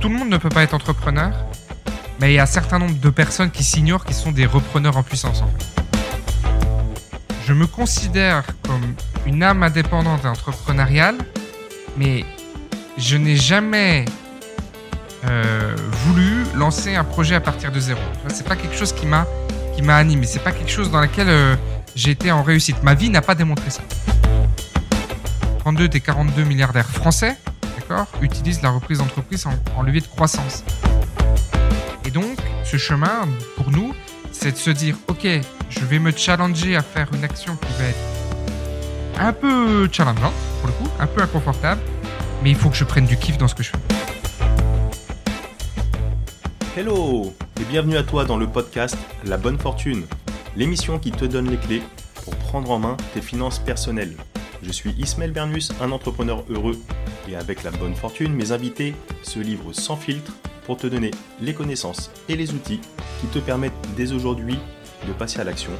tout le monde ne peut pas être entrepreneur, mais il y a un certain nombre de personnes qui s'ignorent qui sont des repreneurs en puissance. Je me considère comme une âme indépendante et entrepreneuriale, mais je n'ai jamais euh, voulu lancer un projet à partir de zéro. C'est pas quelque chose qui m'a qui m'a animé. C'est pas quelque chose dans lequel euh, j'ai été en réussite. Ma vie n'a pas démontré ça. 32 des 42 milliardaires français, utilisent la reprise d'entreprise en, en levier de croissance. Et donc, ce chemin, pour nous, c'est de se dire, ok, je vais me challenger à faire une action qui va être un peu challengeante, pour le coup, un peu inconfortable, mais il faut que je prenne du kiff dans ce que je fais. Hello et bienvenue à toi dans le podcast La Bonne Fortune, l'émission qui te donne les clés pour prendre en main tes finances personnelles. Je suis Ismaël Bernus, un entrepreneur heureux et avec la bonne fortune, mes invités se livrent sans filtre pour te donner les connaissances et les outils qui te permettent dès aujourd'hui de passer à l'action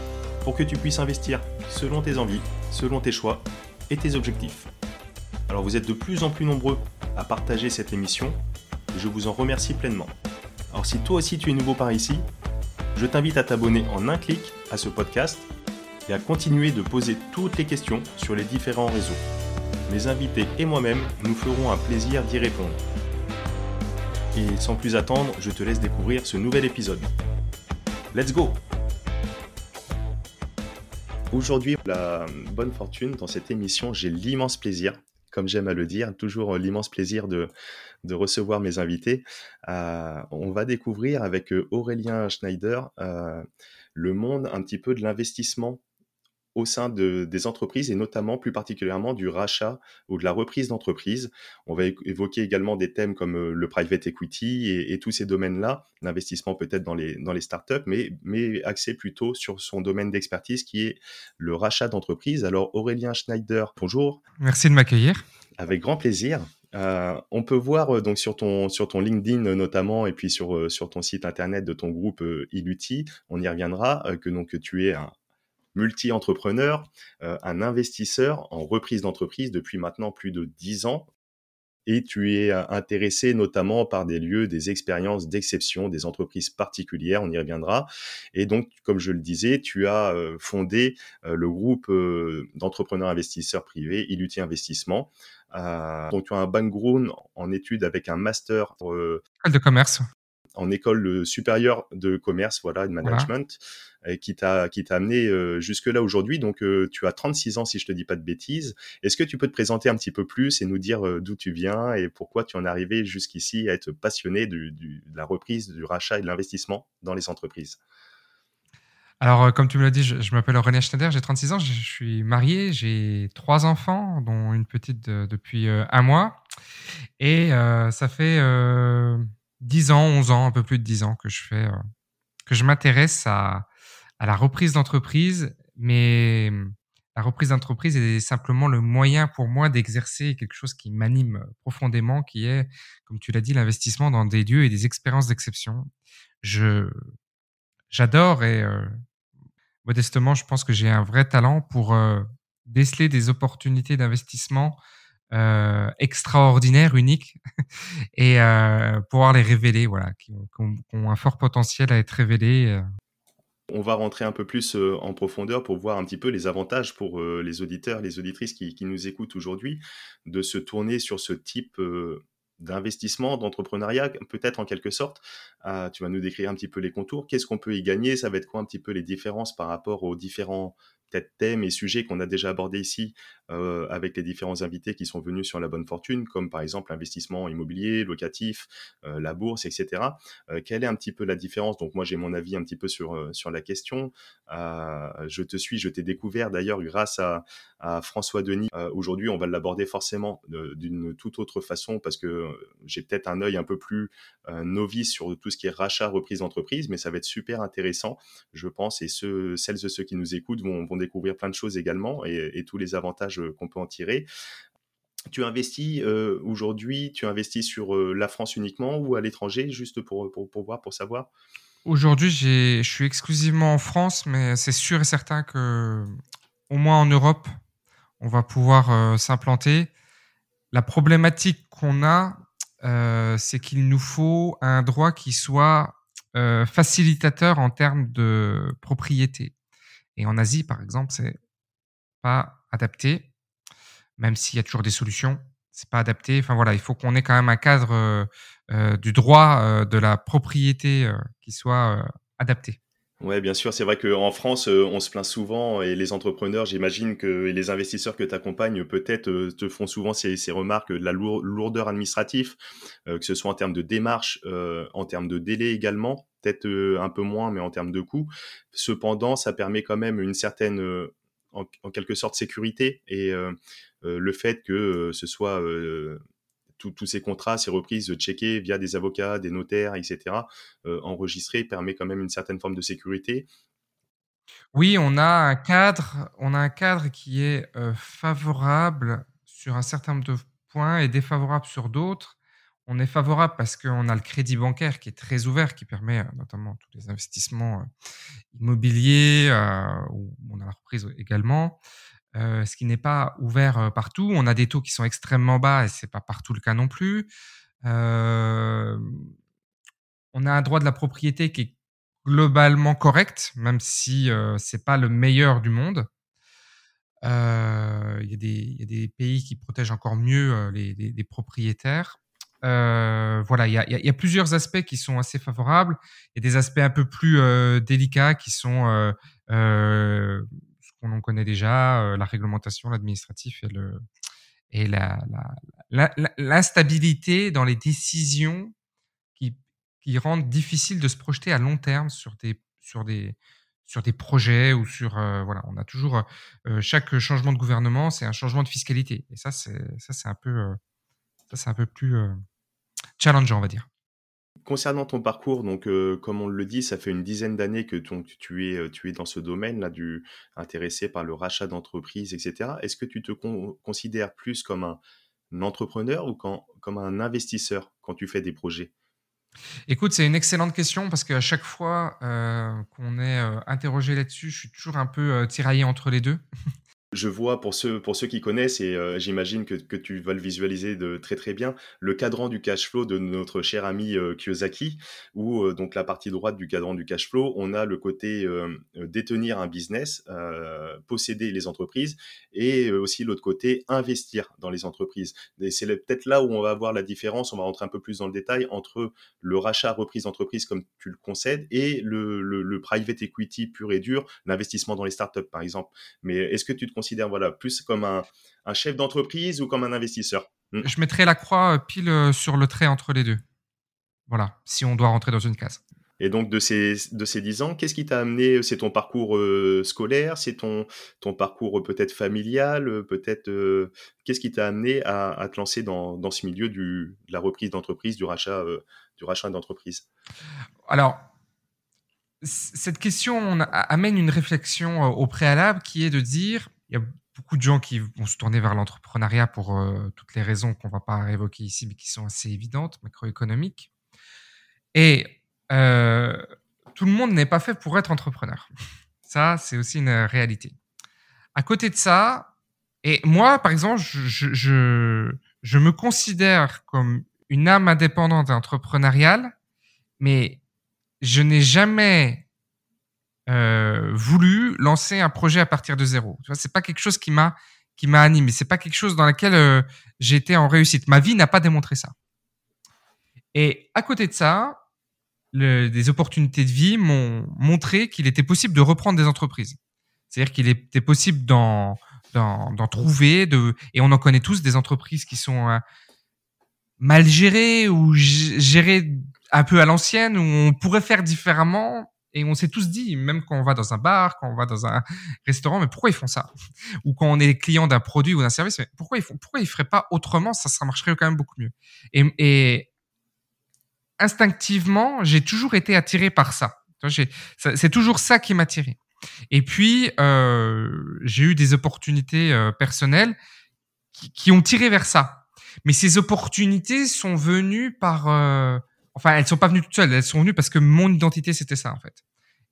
pour que tu puisses investir selon tes envies, selon tes choix et tes objectifs. Alors vous êtes de plus en plus nombreux à partager cette émission et je vous en remercie pleinement. Alors si toi aussi tu es nouveau par ici, je t'invite à t'abonner en un clic à ce podcast et à continuer de poser toutes les questions sur les différents réseaux. Mes invités et moi-même nous ferons un plaisir d'y répondre. Et sans plus attendre, je te laisse découvrir ce nouvel épisode. Let's go Aujourd'hui, la bonne fortune dans cette émission, j'ai l'immense plaisir comme j'aime à le dire, toujours l'immense plaisir de, recevoir mes invités. Euh, on va découvrir avec euh, Aurélien Schneider euh, le monde un petit peu de l'investissement au sein de, des entreprises et notamment plus particulièrement du rachat ou de la reprise d'entreprise. On va évoquer également des thèmes comme le private equity et, tous ces domaines-là, l'investissement peut-être dans les, dans les startups, mais, mais axé plutôt sur son domaine d'expertise qui est le rachat d'entreprise. Alors Aurélien Schneider, bonjour. Merci de m'accueillir. Avec grand plaisir. Euh, on peut voir euh, donc sur ton sur ton LinkedIn notamment et puis sur euh, sur ton site internet de ton groupe Iluti, on y reviendra que donc tu es un multi-entrepreneur, un investisseur en reprise d'entreprise depuis maintenant plus de dix ans et tu es intéressé notamment par des lieux, des expériences d'exception, des entreprises particulières, on y reviendra. Et donc, comme je le disais, tu as fondé le groupe d'entrepreneurs investisseurs privés, Iluti Investissement. donc, tu as un background en études avec un master de commerce en école supérieure de commerce, voilà, de management, Et qui t'a qui t'a amené euh, jusque là aujourd'hui. Donc euh, tu as 36 ans si je te dis pas de bêtises. Est-ce que tu peux te présenter un petit peu plus et nous dire euh, d'où tu viens et pourquoi tu en es arrivé jusqu'ici à être passionné du, de la reprise, du rachat et de l'investissement dans les entreprises? Alors, comme tu me l'as dit, je, m'appelle René Schneider, j'ai 36 ans, je, suis marié, j'ai trois enfants, dont une petite depuis un mois. Et ça fait 10 ans, 11 ans, un peu plus de 10 ans que je fais, euh, que je m'intéresse à, à la reprise d'entreprise, mais la reprise d'entreprise est simplement le moyen pour moi d'exercer quelque chose qui m'anime profondément, qui est, comme tu l'as dit, l'investissement dans des lieux et des expériences d'exception. Je, j'adore et euh, modestement, je pense que j'ai un vrai talent pour euh, déceler des opportunités d'investissement euh, extraordinaires, uniques, et euh, pouvoir les révéler, voilà, qui ont, un fort potentiel à être révélés. Euh. On va rentrer un peu plus en profondeur pour voir un petit peu les avantages pour les auditeurs, les auditrices qui, qui nous écoutent aujourd'hui, de se tourner sur ce type d'investissement, d'entrepreneuriat, peut-être en quelque sorte. tu vas nous décrire un petit peu les contours. Qu'est-ce qu'on peut y gagner? Ça va être quoi un petit peu les différences par rapport aux différents peut-être thèmes et sujets qu'on a déjà abordés ici euh, avec les différents invités qui sont venus sur la bonne fortune, comme par exemple l'investissement immobilier, locatif, euh, la bourse, etc. Euh, quelle est un petit peu la différence? Donc moi j'ai mon avis un petit peu sur, sur la question. je te suis, je t'ai découvert d'ailleurs grâce à, à François Denis. Aujourd'hui on va l'aborder forcément d'une toute autre façon parce que j'ai peut-être un œil un peu plus novice sur tout ce qui est rachat, reprise d'entreprise, mais ça va être super intéressant, je pense, et celles et ceux qui nous écoutent vont, découvrir plein de choses également et, tous les avantages euh, qu'on peut en tirer. Tu investis euh, aujourd'hui, tu investis sur euh, la France uniquement ou à l'étranger, juste pour, pour, voir, pour savoir? Aujourd'hui, je suis exclusivement en France, mais c'est sûr et certain que, au moins en Europe, on va pouvoir s'implanter. La problématique qu'on a, c'est qu'il nous faut un droit qui soit facilitateur en termes de propriété. Et en Asie, par exemple, c'est pas adapté, même s'il y a toujours des solutions. C'est pas adapté. Enfin voilà, il faut qu'on ait quand même un cadre du droit de la propriété qui soit adapté. Ouais, bien sûr. C'est vrai qu'en France, euh, on se plaint souvent et les entrepreneurs, j'imagine que les investisseurs que tu accompagnes peut-être euh, te font souvent ces, ces remarques de la lourdeur administrative, euh, que ce soit en termes de démarche, en termes de délai également, peut-être un peu moins, mais en termes de coûts. Cependant, ça permet quand même une certaine, en, quelque sorte, sécurité et le fait que ce soit tous ces contrats, ces reprises checkées via des avocats, des notaires, etc., euh, enregistrés, permet quand même une certaine forme de sécurité. Oui, on a un cadre, on a un cadre qui est euh, favorable sur un certain nombre de points et défavorable sur d'autres. On est favorable parce qu'on a le crédit bancaire qui est très ouvert, qui permet euh, notamment tous les investissements immobiliers, où on a la reprise également. Euh, ce qui n'est pas ouvert euh, partout. On a des taux qui sont extrêmement bas et c'est pas partout le cas non plus. Euh, on a un droit de la propriété qui est globalement correct, même si c'est pas le meilleur du monde. Il y, a des pays qui protègent encore mieux les, propriétaires. voilà, il y, a, plusieurs aspects qui sont assez favorables. Il y a des aspects un peu plus délicats qui sont qu'on en connaît déjà, euh, la réglementation, l'administratif et l'instabilité dans les décisions qui, rendent difficile de se projeter à long terme sur des projets ou sur euh, voilà on a toujours euh, chaque changement de gouvernement c'est un changement de fiscalité. Et ça c'est un peu ça c'est un peu plus challengeant on va dire Concernant ton parcours, donc euh, comme on le dit, ça fait une dizaine d'années que tu es, euh, tu es dans ce domaine-là, du intéressé par le rachat d'entreprises, etc. Est-ce que tu te considères plus comme un, entrepreneur ou comme un investisseur quand tu fais des projets? Écoute, c'est une excellente question parce qu'à chaque fois euh, qu'on est interrogé là-dessus, je suis toujours un peu tiraillé entre les deux. Je vois pour ceux, pour ceux qui connaissent, et euh, j'imagine que, que, tu vas le visualiser de très très bien, le cadran du cash flow de notre cher ami euh, Kiyosaki, où euh, donc la partie droite du cadran du cash flow, on a le côté détenir un business, posséder les entreprises, et aussi l'autre côté investir dans les entreprises. Et c'est peut-être là où on va voir la différence, on va rentrer un peu plus dans le détail, entre le rachat reprise d'entreprise comme tu le concèdes et le, le, le private equity pur et dur, l'investissement dans les startups par exemple. Mais est-ce que tu te considère voilà, plus comme un, chef d'entreprise ou comme un investisseur hmm. Je mettrai la croix euh, pile euh, sur le trait entre les deux. Voilà, si on doit rentrer dans une case. Et donc de ces de ces dix ans, qu'est-ce qui t'a amené C'est ton parcours euh, scolaire, c'est ton ton parcours peut-être familial, peut-être qu'est-ce qui t'a amené à, te lancer dans, ce milieu du de la reprise d'entreprise, du rachat du rachat d'entreprise? Alors cette question amène une réflexion au préalable qui est de dire il y a beaucoup de gens qui vont se tourner vers l'entrepreneuriat pour euh, toutes les raisons qu'on va pas évoquer ici, mais qui sont assez évidentes, macroéconomiques. Et euh, tout le monde n'est pas fait pour être entrepreneur. Ça, c'est aussi une réalité. À côté de ça, et moi, par exemple, je, je me considère comme une âme indépendante et entrepreneuriale, mais je n'ai jamais euh, voulu lancer un projet à partir de zéro. Vois, c'est pas quelque chose qui m'a qui m'a animé. C'est pas quelque chose dans lequel euh, été en réussite. Ma vie n'a pas démontré ça. Et à côté de ça, des opportunités de vie m'ont montré qu'il était possible de reprendre des entreprises. C'est-à-dire qu'il était possible d'en d'en trouver de et on en connaît tous des entreprises qui sont euh, mal gérées ou gérées un peu à l'ancienne où on pourrait faire différemment et on s'est tous dit, même quand on va dans un bar, quand on va dans un restaurant, mais pourquoi ils font ça? Ou quand on est client d'un produit ou d'un service, mais pourquoi ils font Pourquoi ils feraient pas autrement? Ça, ça marcherait quand même beaucoup mieux. Et, instinctivement, j'ai toujours été attiré par ça. C'est toujours ça qui m'a attiré. Et puis, euh, j'ai eu des opportunités euh, personnelles qui, ont tiré vers ça. Mais ces opportunités sont venues par euh, Enfin, elles sont pas venues toutes seules. Elles sont venues parce que mon identité c'était ça en fait.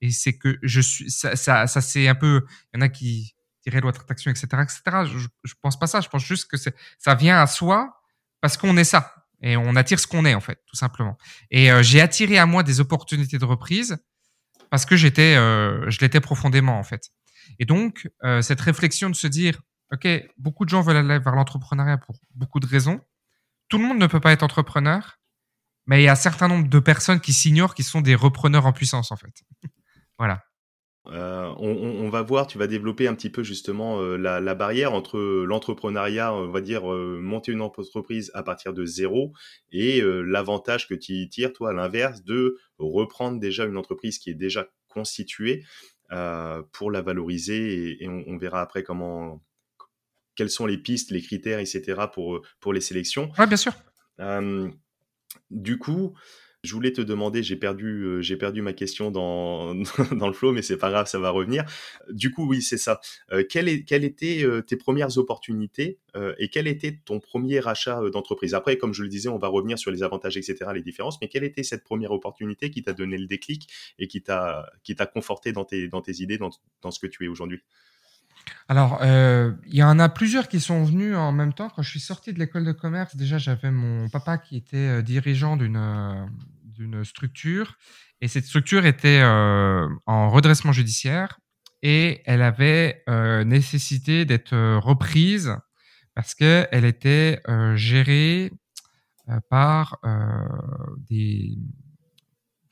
Et c'est que je suis ça, ça, c'est un peu. Il y en a qui diraient loi d'attraction, etc., etc. Je, je pense pas ça. Je pense juste que ça vient à soi parce qu'on est ça. Et on attire ce qu'on est, en fait, tout simplement. Et euh, j'ai attiré à moi des opportunités de reprise parce que j'étais, euh, je l'étais profondément, en fait. Et donc, euh, cette réflexion de se dire, OK, beaucoup de gens veulent aller vers l'entrepreneuriat pour beaucoup de raisons. Tout le monde ne peut pas être entrepreneur, mais il y a un certain nombre de personnes qui s'ignorent qui sont des repreneurs en puissance, en fait. Voilà. Euh, on, va voir, tu vas développer un petit peu justement euh, la, barrière entre l'entrepreneuriat, on va dire euh, monter une entreprise à partir de zéro, et l'avantage que tu tires, toi, à l'inverse, de reprendre déjà une entreprise qui est déjà constituée pour la valoriser, et, on, verra après comment, quelles sont les pistes, les critères, etc. pour pour les sélections. Ouais, bien sûr. du coup, je voulais te demander, j'ai perdu, euh, j'ai perdu ma question dans, dans le flow, mais c'est pas grave, ça va revenir. Du coup, oui, c'est ça. Euh, quelles, étaient euh, tes premières opportunités et quel était ton premier achat d'entreprise? Après, comme je le disais, on va revenir sur les avantages, etc., les différences, mais quelle était cette première opportunité qui t'a donné le déclic et qui t'a, qui t'a conforté dans tes, dans tes idées, dans, dans ce que tu es aujourd'hui? Alors, il y en a plusieurs qui sont venus en même temps. Quand je suis sorti de l'école de commerce, déjà, j'avais mon papa qui était dirigeant d'une d'une structure. Et cette structure était euh, en redressement judiciaire et elle avait euh, nécessité d'être euh, reprise parce qu'elle était gérée par des.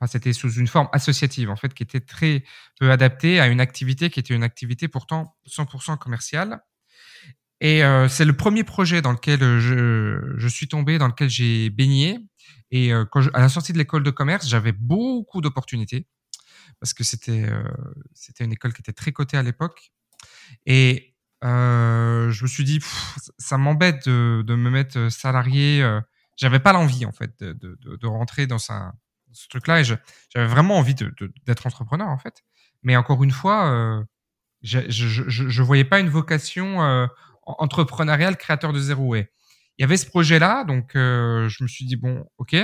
Enfin, c'était sous une forme associative, en fait, qui était très peu adaptée à une activité qui était une activité pourtant 100% commerciale. Et c'est le premier projet dans lequel je, je suis tombé, dans lequel j'ai baigné, et euh, à la sortie de l'école de commerce, j'avais beaucoup d'opportunités parce que c'était euh, c'était une école qui était très cotée à l'époque. Et euh, je me suis dit, ça m'embête de, de, me mettre salarié. J'avais pas l'envie en fait de, de, rentrer dans ce truc-là et j'avais vraiment envie d'être entrepreneur en fait. Mais encore une fois, je, je, je, voyais pas une vocation entrepreneuriale créateur de zéro. Et il y avait ce projet-là, donc euh, je me suis dit bon, ok.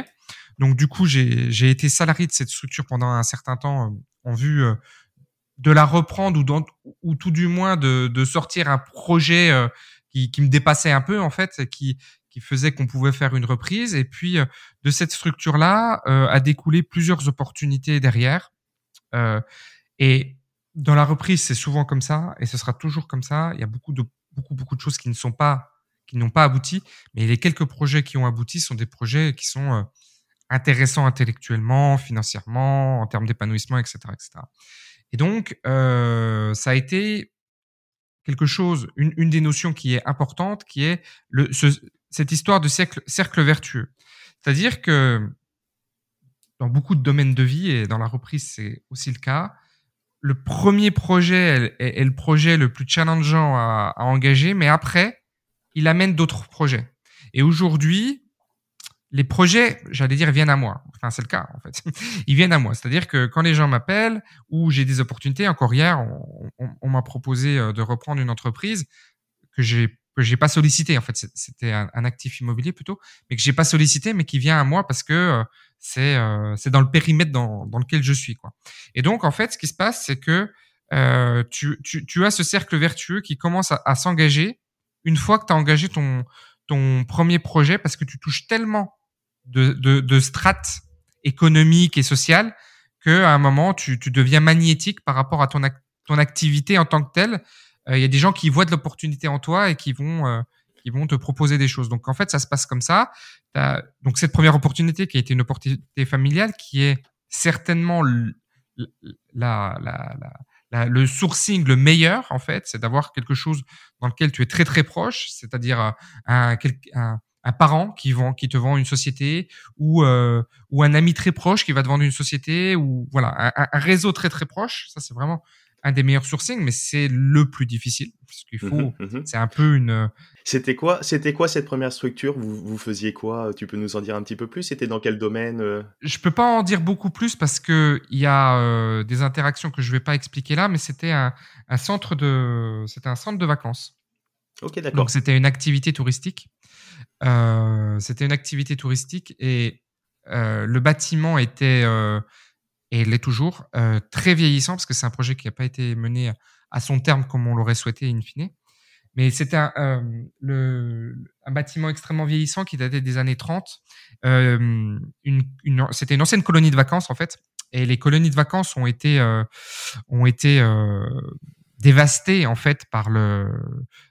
Donc du coup, j'ai été salarié de cette structure pendant un certain temps euh, en vue euh, de la reprendre ou, dans, ou tout du moins de, de sortir un projet qui, qui, me dépassait un peu en fait, qui qui faisait qu'on pouvait faire une reprise. Et puis de cette structure-là a découlé plusieurs opportunités derrière. et dans la reprise, c'est souvent comme ça et ce sera toujours comme ça. Il y a beaucoup de beaucoup de choses qui ne sont pas qui n'ont pas abouti, mais les quelques projets qui ont abouti sont des projets qui sont euh, intéressants intellectuellement, financièrement, en termes d'épanouissement, etc., etc. Et donc, euh, ça a été quelque chose, une, une, des notions qui est importante, qui est cette histoire de cercle, cercle vertueux. C'est-à-dire que dans beaucoup de domaines de vie, et dans la reprise, c'est aussi le cas, le premier projet est, le projet le plus challengeant à, engager, mais après, il amène d'autres projets. Et aujourd'hui, les projets, j'allais dire, viennent à moi. Enfin, c'est le cas, en fait. Ils viennent à moi. C'est-à-dire que quand les gens m'appellent ou j'ai des opportunités, encore hier, on, m'a proposé euh, de reprendre une entreprise que j'ai que j'ai pas sollicité. En fait, c'était un, actif immobilier plutôt, mais que j'ai pas sollicité, mais qui vient à moi parce que euh, c'est euh, dans le périmètre dans, dans lequel je suis, quoi. Et donc, en fait, ce qui se passe, c'est que tu, tu, tu as ce cercle vertueux qui commence à s'engager une fois que tu as engagé ton, ton premier projet parce que tu touches tellement de, de, de strates économiques et sociales qu'à un moment, tu, tu deviens magnétique par rapport à ton, ton activité en tant que telle. Euh, il y a des gens qui voient de l'opportunité en toi et qui vont, qui vont te proposer des choses. Donc, en fait, ça se passe comme ça. donc, cette première opportunité qui a été une opportunité familiale qui est certainement le sourcing le meilleur, en fait, c'est d'avoir quelque chose dans lequel tu es très très proche, c'est-à-dire euh, un, parent qui vend, qui te vend une société, ou euh, ou un ami très proche qui va te vendre une société, ou voilà, un, un réseau très très proche. Ça, c'est vraiment un des meilleurs sourcings, mais c'est le plus difficile parce qu'il faut. Mmh mmh c'est un peu une. C'était quoi C'était quoi cette première structure? Vous, vous faisiez quoi? Tu peux nous en dire un petit peu plus? C'était dans quel domaine euh? Je peux pas en dire beaucoup plus parce que il y a euh, des interactions que je vais pas expliquer là, mais c'était un, un, centre de c'était un centre de vacances. Ok, d'accord. Donc c'était une activité touristique. Euh, c'était une activité touristique et euh, le bâtiment était et l'est toujours, euh, très vieillissant parce que c'est un projet qui n'a pas été mené à son terme comme on l'aurait souhaité in fine. Mais c'était un, euh, un bâtiment extrêmement vieillissant qui datait des années 30. Euh, c'était une ancienne colonie de vacances en fait, et les colonies de vacances ont été ont été dévastées en fait par le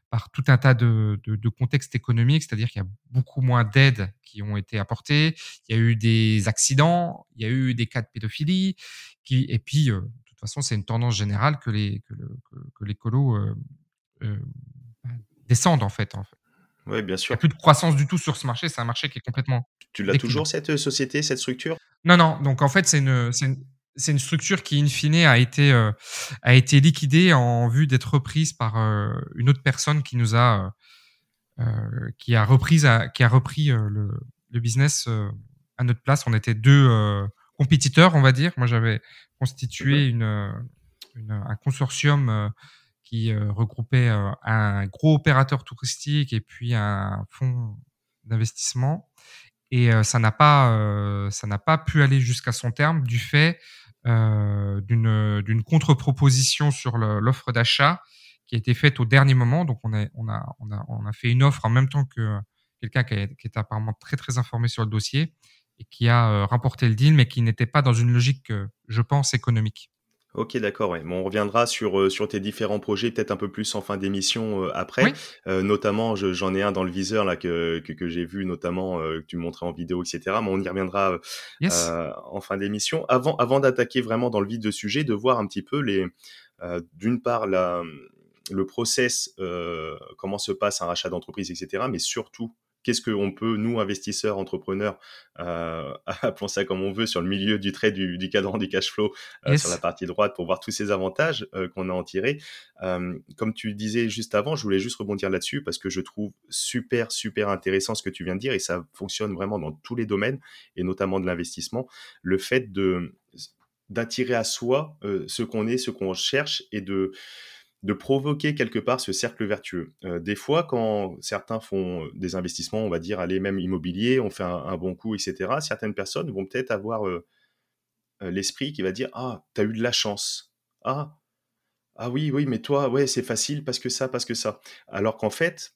par tout un tas de, de, de contextes économiques, c'est-à-dire qu'il y a beaucoup moins d'aides qui ont été apportées, il y a eu des accidents, il y a eu des cas de pédophilie, qui, et puis euh, de toute façon c'est une tendance générale que les que, le, que, que les colos euh, euh, descendent en fait. En fait. Oui, bien sûr. Il n'y a plus de croissance du tout sur ce marché. C'est un marché qui est complètement. Tu l'as toujours, cette société, cette structure? Non, non. Donc, en fait, c'est une, c'est une, c'est une, structure qui, in fine, a été, euh, a été liquidée en vue d'être reprise par euh, une autre personne qui nous a, euh, qui a, reprise à, qui a repris le, le, business à notre place. On était deux compétiteurs, on va dire. Moi, j'avais constitué une, une, un consortium qui euh, regroupait euh, un gros opérateur touristique et puis un fonds d'investissement. Et euh, ça n'a pas, ça n'a pas pu aller jusqu'à son terme du fait d'une d'une contre-proposition sur l'offre d'achat qui a été faite au dernier moment. Donc on a, fait une offre en même temps que quelqu'un qui, est apparemment très très informé sur le dossier et qui a remporté le deal, mais qui n'était pas dans une logique, je pense, économique. Ok, d'accord. Ouais. Bon, on reviendra sur, euh, sur tes différents projets, peut-être un peu plus en fin d'émission euh, après. Euh, notamment, j'en ai un dans le viseur là que, que, que j'ai vu, notamment que tu montrais en vidéo, etc. Mais on y reviendra en fin d'émission. Avant, avant d'attaquer vraiment dans le vif de sujet, de voir un petit peu les, d'une part la, le process, comment se passe un rachat d'entreprise, etc. Mais surtout qu'est-ce qu'on peut, nous, investisseurs, entrepreneurs, euh, appelons ça comme on veut, sur le milieu du trait du, du cadran du cash flow, euh, sur la partie droite, pour voir tous ces avantages euh, qu'on a en tiré. Comme tu disais juste avant, je voulais juste rebondir là-dessus parce que je trouve super, super intéressant ce que tu viens de dire et ça fonctionne vraiment dans tous les domaines et notamment de l'investissement. Le fait de d'attirer à soi euh, ce qu'on est, ce qu'on cherche et de de provoquer quelque part ce cercle vertueux. Euh, des fois, quand certains font euh, des investissements, on va dire, allez, même immobilier, on fait un, bon coup, etc., certaines personnes vont peut-être avoir euh, l'esprit qui va dire Ah, t'as eu de la chance. Ah, ah oui, oui, mais toi, ouais, c'est facile parce que ça, parce que ça. Alors qu'en fait,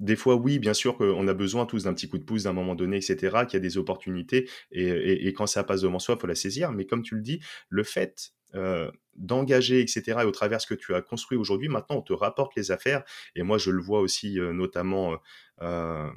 des fois, oui, bien sûr qu'on a besoin tous d'un petit coup de pouce d'un moment donné, etc., qu'il y a des opportunités, et, et, quand ça passe devant soi, il faut la saisir. Mais comme tu le dis, le fait euh, d'engager, etc. Et au travers de ce que tu as construit aujourd'hui, maintenant, on te rapporte les affaires. Et moi, je le vois aussi euh, notamment euh,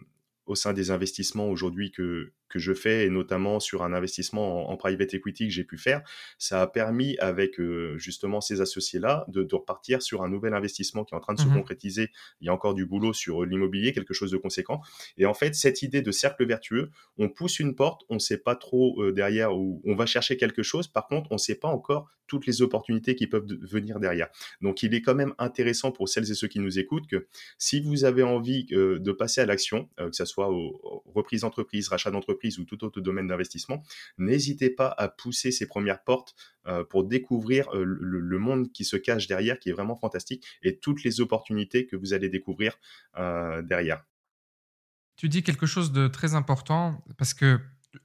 au sein des investissements aujourd'hui que, que je fais, et notamment sur un investissement en, private equity que j'ai pu faire, ça a permis avec euh, justement ces associés-là de, de, repartir sur un nouvel investissement qui est en train de se mmh concrétiser. Il y a encore du boulot sur l'immobilier, quelque chose de conséquent. Et en fait, cette idée de cercle vertueux, on pousse une porte, on ne sait pas trop euh, derrière où on va chercher quelque chose. Par contre, on ne sait pas encore toutes les opportunités qui peuvent venir derrière. Donc, il est quand même intéressant pour celles et ceux qui nous écoutent que si vous avez envie euh, de passer à l'action, que ce soit aux, aux reprises d'entreprise, rachat d'entreprise, ou tout autre domaine d'investissement, n'hésitez pas à pousser ces premières portes euh, pour découvrir euh, le, monde qui se cache derrière, qui est vraiment fantastique, et toutes les opportunités que vous allez découvrir euh, derrière. Tu dis quelque chose de très important, parce que,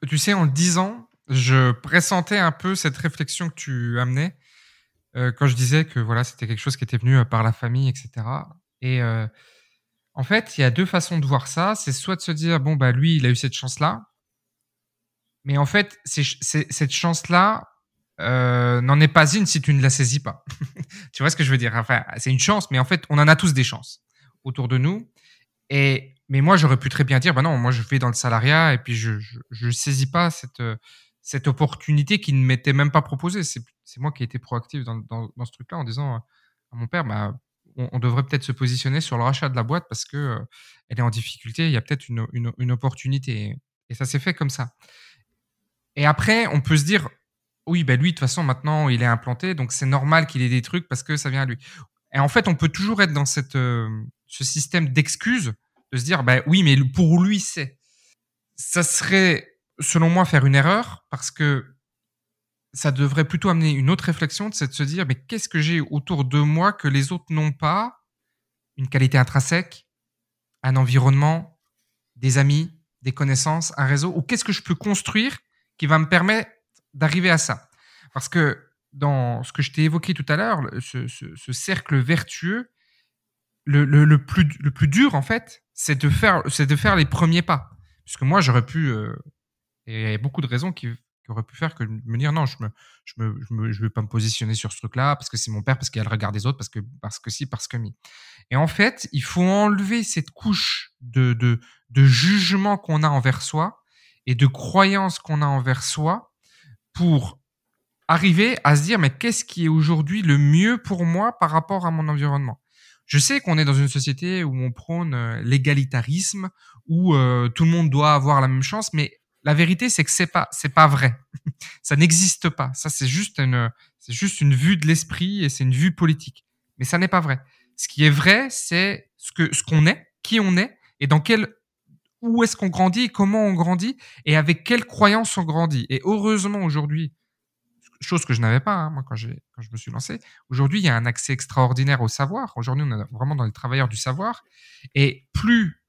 tu sais, en le disant, je pressentais un peu cette réflexion que tu amenais quand je disais que voilà, c'était quelque chose qui était venu par la famille, etc. Et en fait, il y a deux façons de voir ça. C'est soit de se dire, bon, bah, lui, il a eu cette chance-là, mais en fait, cette chance-là euh, n'en est pas une si tu ne la saisis pas. tu vois ce que je veux dire? Enfin, c'est une chance, mais en fait, on en a tous des chances autour de nous. Et mais moi, j'aurais pu très bien dire, bah non, moi, je vais dans le salariat et puis je je, saisis pas cette cette opportunité qui ne m'était même pas proposée. C'est moi qui ai été proactif dans, dans, dans ce truc-là en disant à mon père, bah on, devrait peut-être se positionner sur le rachat de la boîte parce que euh, elle est en difficulté. Il y a peut-être une, une, une opportunité. Et ça s'est fait comme ça. Et après, on peut se dire, oui, ben lui, de toute façon, maintenant, il est implanté, donc c'est normal qu'il ait des trucs parce que ça vient à lui. Et en fait, on peut toujours être dans cette, euh, ce système d'excuses, de se dire, ben oui, mais pour lui, c'est. Ça serait, selon moi, faire une erreur parce que ça devrait plutôt amener une autre réflexion, c'est de se dire, mais qu'est-ce que j'ai autour de moi que les autres n'ont pas? Une qualité intrinsèque, un environnement, des amis, des connaissances, un réseau, ou qu'est-ce que je peux construire qui va me permettre d'arriver à ça. Parce que dans ce que je t'ai évoqué tout à l'heure, ce, cercle vertueux, le, le, plus, le plus dur, en fait, c'est de faire, c'est de faire les premiers pas. Parce que moi, j'aurais pu, euh, et il y a beaucoup de raisons qui, qui auraient pu faire que me dire non, je je me, vais pas me positionner sur ce truc-là parce que c'est mon père, parce qu'il y a le regard des autres, parce que, parce que si, parce que mi. Et en fait, il faut enlever cette couche de, de jugement qu'on a envers soi et de croyance qu'on a envers soi pour arriver à se dire mais qu'est-ce qui est aujourd'hui le mieux pour moi par rapport à mon environnement? Je sais qu'on est dans une société où on prône euh, l'égalitarisme, où euh, tout le monde doit avoir la même chance, mais la vérité c'est que c'est pas c'est pas vrai. ça n'existe pas. Ça c'est juste une c'est juste une vue de l'esprit et c'est une vue politique. Mais ça n'est pas vrai. Ce qui est vrai, c'est ce que ce qu'on est, qui on est et dans quel où est-ce qu'on grandit, comment on grandit et avec quelles croyances on grandit. Et heureusement aujourd'hui, chose que je n'avais pas hein, moi quand, quand je me suis lancé. Aujourd'hui, il y a un accès extraordinaire au savoir. Aujourd'hui, on est vraiment dans les travailleurs du savoir. Et plus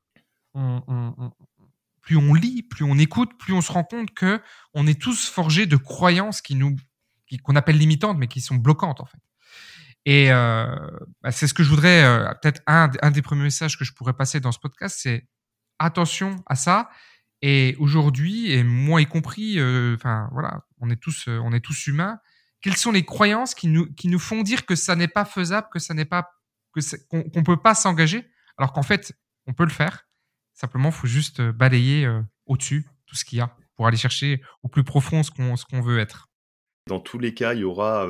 on, lit, plus on écoute, plus on se rend compte que on est tous forgés de croyances qui nous qu'on appelle limitantes, mais qui sont bloquantes en fait. Et euh, bah, c'est ce que je voudrais euh, peut-être un des premiers messages que je pourrais passer dans ce podcast, c'est attention à ça. Et aujourd'hui, et moi y compris, euh, enfin voilà, on est tous, euh, on est tous humains. Quelles sont les croyances qui nous, qui nous font dire que ça n'est pas faisable, que ça n'est pas, que qu'on ne peut pas s'engager, alors qu'en fait, on peut le faire? Simplement, faut juste euh, balayer au-dessus tout ce qu'il y a pour aller chercher au plus profond ce qu'on, ce qu'on veut être. Dans tous les cas, il y aura,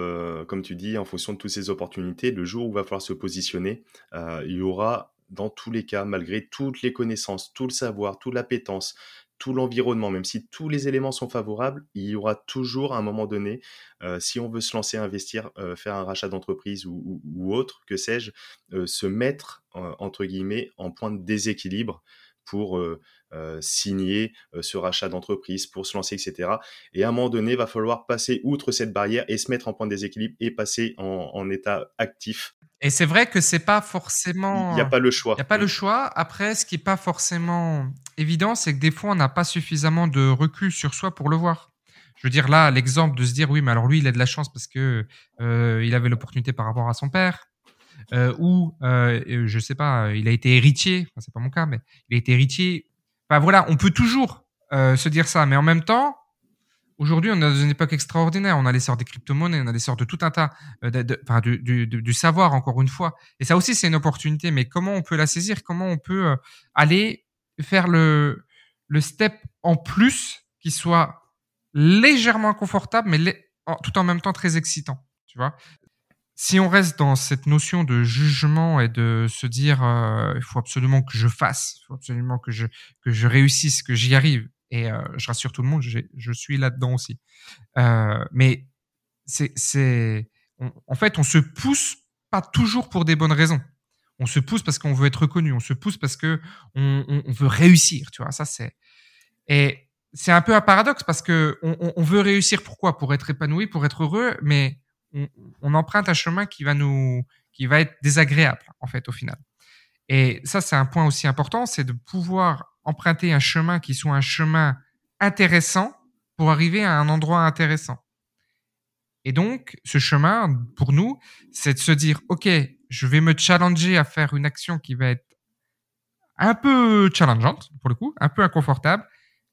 comme tu dis, en fonction de toutes ces opportunités, le jour où il va falloir se positionner, il y aura dans tous les cas, malgré toutes les connaissances, tout le savoir, toute l'appétence, tout l'environnement, même si tous les éléments sont favorables, il y aura toujours à un moment donné, euh, si on veut se lancer, investir, euh, faire un rachat d'entreprise ou, autre, que sais-je, euh, se mettre, entre guillemets, en point de déséquilibre pour signer ce rachat d'entreprise, pour se lancer, etc. Et à un moment donné, il va falloir passer outre cette barrière et se mettre en point de déséquilibre et passer en, en état actif et c'est vrai que c'est pas forcément. Il n'y a pas le choix. Il n'y a pas le choix. Après, ce qui est pas forcément évident, c'est que des fois, on n'a pas suffisamment de recul sur soi pour le voir. Je veux dire là, l'exemple de se dire oui, mais alors lui, il a de la chance parce que il avait l'opportunité par rapport à son père, euh, ou euh, je sais pas, il a été héritier. Enfin, c'est pas mon cas, mais il a été héritier. Enfin voilà, on peut toujours euh, se dire ça, mais en même temps, Aujourd'hui, on est dans une époque extraordinaire. On a l'essor des crypto-monnaies, on a l'essor de tout un tas, euh, de, enfin, du, du, savoir, encore une fois. Et ça aussi, c'est une opportunité. Mais comment on peut la saisir? Comment on peut euh, aller faire le, le step en plus qui soit légèrement confortable, mais tout en même temps très excitant Tu vois? Si on reste dans cette notion de jugement et de se dire euh, il faut absolument que je fasse, il faut absolument que je que je réussisse, que j'y arrive, et euh, je rassure tout le monde, je suis là-dedans aussi. Euh, mais c'est, en fait, on se pousse pas toujours pour des bonnes raisons. On se pousse parce qu'on veut être reconnu. On se pousse parce que on, veut réussir. Tu vois, ça c'est. Et c'est un peu un paradoxe parce que on, veut réussir pourquoi? Pour être épanoui, pour être heureux, mais on, emprunte un chemin qui va nous, qui va être désagréable en fait au final. Et ça, c'est un point aussi important, c'est de pouvoir emprunter un chemin qui soit un chemin intéressant pour arriver à un endroit intéressant. Et donc, ce chemin, pour nous, c'est de se dire, OK, je vais me challenger à faire une action qui va être un peu challengeante, pour le coup, un peu inconfortable,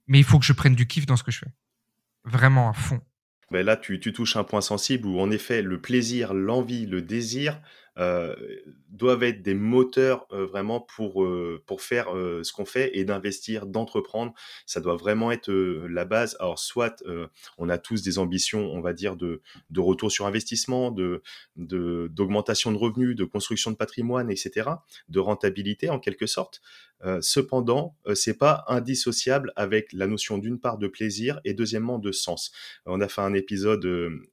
mais il faut que je prenne du kiff dans ce que je fais. Vraiment à fond. Ben là, tu, tu touches un point sensible où, en effet, le plaisir, l'envie, le désir, euh, doivent être des moteurs euh, vraiment pour, euh, pour faire ce qu'on fait et d'investir, d'entreprendre. Ça doit vraiment être la base. Alors, soit on a tous des ambitions, on va dire, de, de retour sur investissement, de, d'augmentation de, revenus, de construction de patrimoine, etc., de rentabilité en quelque sorte. Cependant, c'est pas indissociable avec la notion d'une part de plaisir et deuxièmement de sens. On a fait un épisode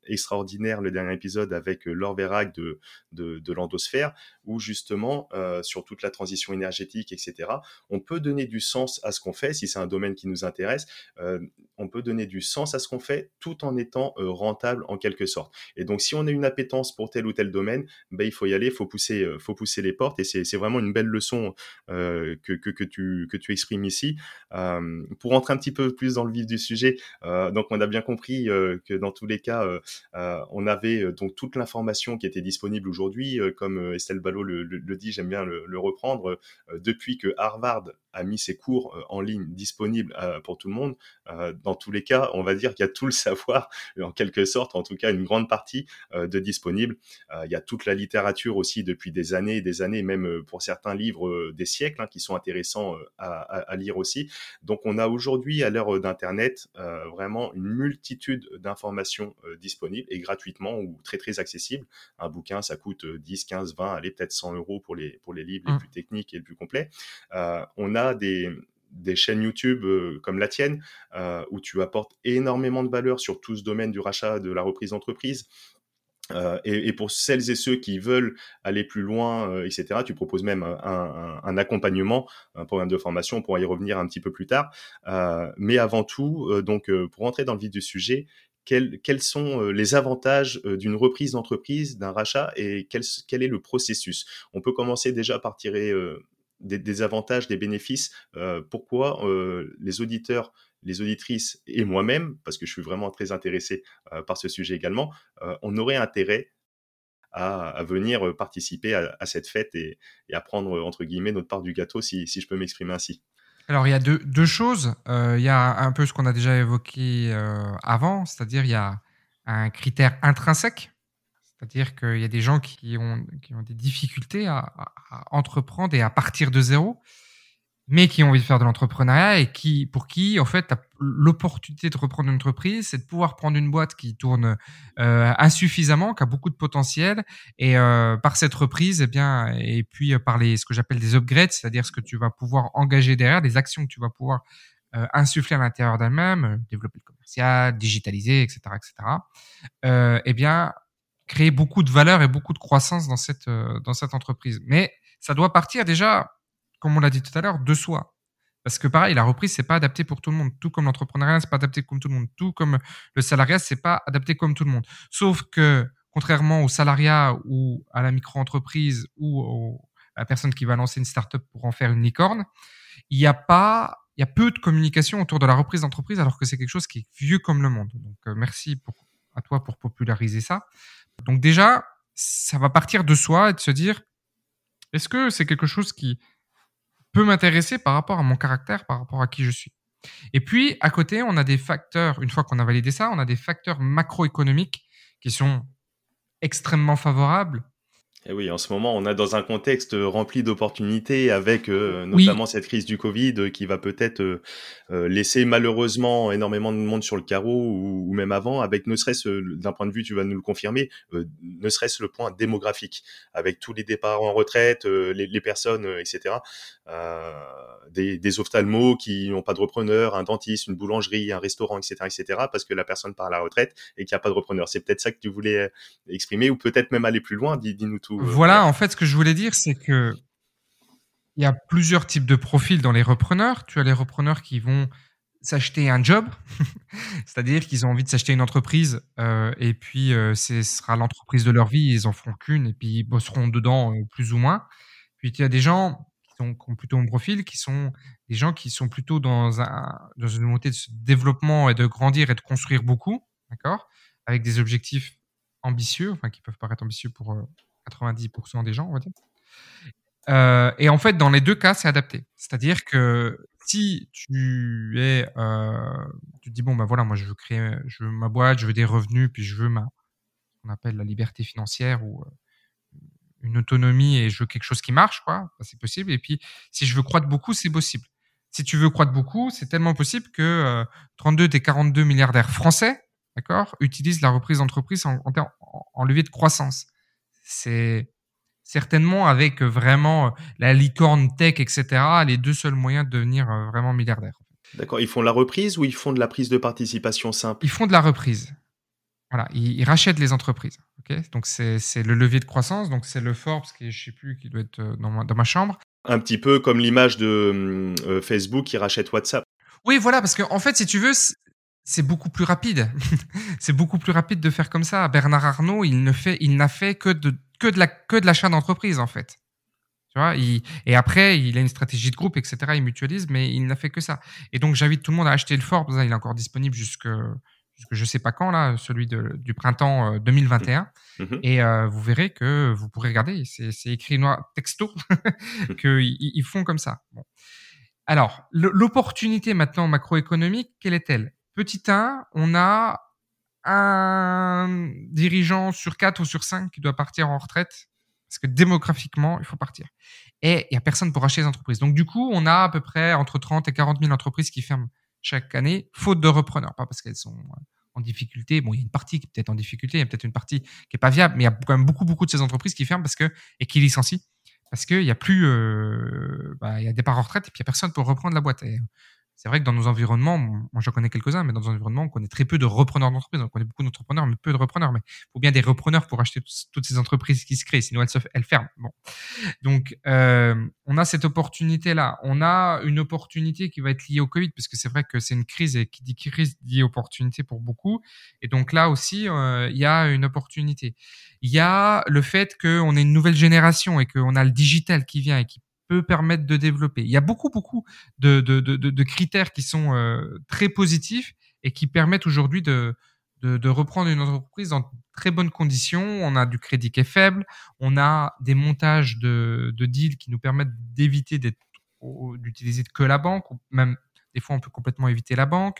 extraordinaire, le dernier épisode avec Laure Vérac de, de, de l'endosphère, justement, euh, sur toute la transition énergétique, etc., on peut donner du sens à ce qu'on fait, si c'est un domaine qui nous intéresse, euh, on peut donner du sens à ce qu'on fait tout en étant euh, rentable en quelque sorte. Et donc, si on a une appétence pour tel ou tel domaine, ben, il faut y aller, il faut pousser, faut pousser les portes, et c'est vraiment une belle leçon que, tu, exprimes ici. pour rentrer un petit peu plus dans le vif du sujet, donc on a bien compris que dans tous les cas, on avait donc toute l'information qui était disponible aujourd'hui, comme Estelle Ballot le, dit, j'aime bien le, reprendre, depuis que Harvard a mis ses cours en ligne disponibles pour tout le monde. dans tous les cas, on va dire qu'il y a tout le savoir, en quelque sorte, en tout cas une grande partie de disponible. il y a toute la littérature aussi depuis des années et des années, même pour certains livres des siècles, hein, qui sont intéressants à, à, lire aussi. Donc on a aujourd'hui, à l'heure d'Internet, vraiment une multitude d'informations disponibles et gratuitement ou très très accessibles. Un bouquin, ça coûte 10, 15, 20, allez peut-être 100 euros pour les, pour les livres les mmh. plus techniques et les plus complets. on a des, des chaînes YouTube euh, comme la tienne, euh, où tu apportes énormément de valeur sur tout ce domaine du rachat, de la reprise d'entreprise. Euh, et, pour celles et ceux qui veulent aller plus loin, etc., tu proposes même un, accompagnement, un programme de formation, on pourra y revenir un petit peu plus tard. mais avant tout, donc pour rentrer dans le vif du sujet, quels, sont les avantages d'une reprise d'entreprise, d'un rachat, et quel, est le processus? On peut commencer déjà par tirer des, avantages, des bénéfices. Euh, pourquoi euh, les auditeurs, les auditrices et moi-même, parce que je suis vraiment très intéressé euh, par ce sujet également, on aurait intérêt à, venir participer à, cette fête et, à prendre, notre part du gâteau, si, je peux m'exprimer ainsi. Alors, il y a deux, choses. il y a un peu ce qu'on a déjà évoqué avant, c'est-à-dire il y a un critère intrinsèque c'est-à-dire qu'il y a des gens qui ont, qui ont des difficultés à, entreprendre et à partir de zéro, mais qui ont envie de faire de l'entrepreneuriat et qui, pour qui, en fait, l'opportunité de reprendre une entreprise, c'est de pouvoir prendre une boîte qui tourne euh, insuffisamment, qui a beaucoup de potentiel, et euh, par cette reprise, eh bien, et puis euh, par les, ce que j'appelle des upgrades, c'est-à-dire ce que tu vas pouvoir engager derrière, des actions que tu vas pouvoir insuffler à l'intérieur d'elle-même, développer le commercial, digitaliser, etc., etc. eh bien, créer beaucoup de valeur et beaucoup de croissance dans cette, euh, dans cette entreprise. Mais ça doit partir déjà, comme on l'a dit tout à l'heure, de soi. Parce que pareil, la reprise, c'est pas adapté pour tout le monde. Tout comme l'entrepreneuriat, c'est pas adapté comme tout le monde. Tout comme le salariat, c'est pas adapté comme tout le monde. Sauf que, contrairement au salariat ou à la micro-entreprise ou à la personne qui va lancer une startup pour en faire une licorne, il y a pas, il y a peu de communication autour de la reprise d'entreprise alors que c'est quelque chose qui est vieux comme le monde. Donc, euh, merci à toi pour populariser ça. Donc déjà, ça va partir de soi et de se dire, est-ce que c'est quelque chose qui peut m'intéresser par rapport à mon caractère, par rapport à qui je suis. Et puis, à côté, on a des facteurs, une fois qu'on a validé ça, on a des facteurs macroéconomiques qui sont extrêmement favorables. Et eh oui, en ce moment, on est dans un contexte rempli d'opportunités avec euh, notamment cette crise du Covid euh, qui va peut-être euh, laisser malheureusement énormément de monde sur le carreau ou, même avant, avec ne serait-ce d'un point de vue, tu vas nous le confirmer, ne serait-ce le point démographique, avec tous les départs en retraite, les, les, personnes, etc. des, des ophtalmos qui n'ont pas de repreneur, un dentiste, une boulangerie, un restaurant, etc., etc. Parce que la personne part à la retraite et qu'il n'y a pas de repreneur. C'est peut-être ça que tu voulais exprimer ou peut-être même aller plus loin. Dis-nous tout. Euh, voilà, en fait, ce que je voulais dire, c'est que il y a plusieurs types de profils dans les repreneurs. Tu as les repreneurs qui vont s'acheter un job, c'est-à-dire qu'ils ont envie de s'acheter une entreprise euh, et puis euh, ce sera l'entreprise de leur vie, ils en feront qu'une et puis ils bosseront dedans plus ou moins. Puis il y a des gens qui, ont plutôt un profil, qui sont des gens qui sont plutôt dans, un, dans une montée de développement et de grandir et de construire beaucoup, d'accord, avec des objectifs ambitieux, enfin qui peuvent paraître ambitieux pour 90% des gens, on va dire. Euh, et en fait, dans les deux cas, c'est adapté. C'est-à-dire que si tu es, euh, tu te dis bon ben voilà, moi je veux créer, je veux ma boîte, je veux des revenus, puis je veux ma, on appelle la liberté financière ou euh, une autonomie et je veux quelque chose qui marche, quoi, c'est possible. Et puis si je veux croître beaucoup, c'est possible. Si tu veux croître beaucoup, c'est tellement possible que 32 des 42 milliardaires français, d'accord, utilisent la reprise d'entreprise en, en levier de croissance c'est certainement avec vraiment la licorne tech, etc., les deux seuls moyens de devenir euh, vraiment milliardaire. D'accord. Ils font de la reprise ou ils font de la prise de participation simple? Ils font de la reprise. Voilà, ils, rachètent les entreprises. donc c'est le levier de croissance. Donc c'est le Forbes qui, je sais plus, qui doit être euh, dans ma, dans ma chambre. Un petit peu comme l'image de euh, Facebook qui rachète WhatsApp. Oui, voilà, parce qu'en en fait, si tu veux, c'est beaucoup plus rapide. c'est beaucoup plus rapide de faire comme ça. Bernard Arnault, il ne fait, il n'a fait que de que de la que de l'achat d'entreprise en fait. Tu vois, et après, il a une stratégie de groupe, etc. Il mutualise, mais il n'a fait que ça. Et donc, j'invite tout le monde à acheter le Forbes. Il est encore disponible jusque, jusque je sais pas quand, là, celui du printemps 2021. Mmh. Mmh. Et euh, vous verrez que vous pourrez regarder. C'est écrit noir texto qu'ils ils font comme ça. Bon. Alors, l'opportunité maintenant macroéconomique, quelle est-elle? Petit 1, on a un dirigeant sur 4 ou sur 5 qui doit partir en retraite parce que démographiquement, il faut partir. Et il n'y a personne pour acheter les entreprises. Donc, du coup, on a à peu près entre 30 et 40 000 entreprises qui ferment chaque année, faute de repreneurs. Pas parce qu'elles sont euh, en difficulté. Bon, il y a une partie qui est peut-être en difficulté, il y a peut-être une partie qui est pas viable, mais il y a quand même beaucoup, beaucoup de ces entreprises qui ferment parce que, et qui licencient parce qu'il n'y a plus, euh, bah, il y a départ en retraite et puis il n'y a personne pour reprendre la boîte. Et c'est vrai que dans nos environnements, moi j'en connais quelques-uns, mais dans nos environnements, on connaît très peu de repreneurs d'entreprises. On connaît beaucoup d'entrepreneurs, mais peu de repreneurs. Mais il faut bien des repreneurs pour acheter toutes ces entreprises qui se créent, sinon elles, ferment. Bon. Donc, euh, on a cette opportunité-là. On a une opportunité qui va être liée au Covid, parce que c'est vrai que c'est une crise et qui dit crise dit opportunité pour beaucoup. Et donc là aussi, euh, il y a une opportunité. Il y a le fait qu'on est une nouvelle génération et qu'on a le digital qui vient et qui peut permettre de développer. Il y a beaucoup, beaucoup de, critères qui sont euh, très positifs et qui permettent aujourd'hui de, de, reprendre une entreprise dans très bonnes conditions. On a du crédit qui est faible, on a des montages de, de deals qui nous permettent d'éviter d'utiliser que la banque ou même des fois, on peut complètement éviter la banque.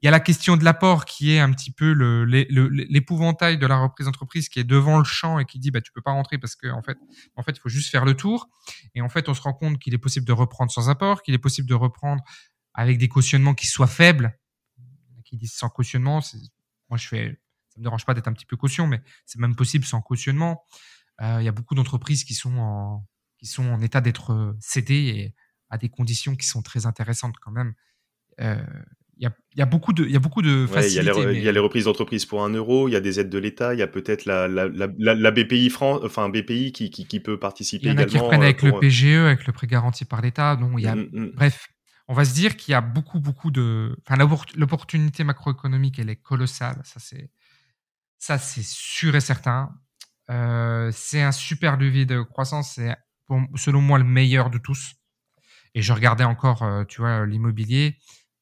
Il y a la question de l'apport qui est un petit peu l'épouvantail de la reprise d'entreprise qui est devant le champ et qui dit bah tu peux pas rentrer parce que en fait en fait il faut juste faire le tour. Et en fait, on se rend compte qu'il est possible de reprendre sans apport, qu'il est possible de reprendre avec des cautionnements qui soient faibles. Qui disent sans cautionnement, moi je fais ça me dérange pas d'être un petit peu caution, mais c'est même possible sans cautionnement. Euh, il y a beaucoup d'entreprises qui sont en qui sont en état d'être cédées et à des conditions qui sont très intéressantes quand même. Euh, il y, a, y, a, beaucoup de, il y a beaucoup de facilités. Il y, a les reprises d'entreprise pour un euro, il y a des aides de l'État, il y a peut-être la, la, la, la, BPI France, enfin BPI qui, qui, qui, peut participer également. Il y en a qui reprennent avec le euh, PGE, avec le prêt garanti par l'État. Donc il y a, mm, mm. bref, on va se dire qu'il y a beaucoup, beaucoup de, enfin l'opportunité macroéconomique, elle est colossale. Ça c'est, ça c'est sûr et certain. Euh, c'est un super levier de croissance. C'est selon moi le meilleur de tous. Et je regardais encore, tu vois, l'immobilier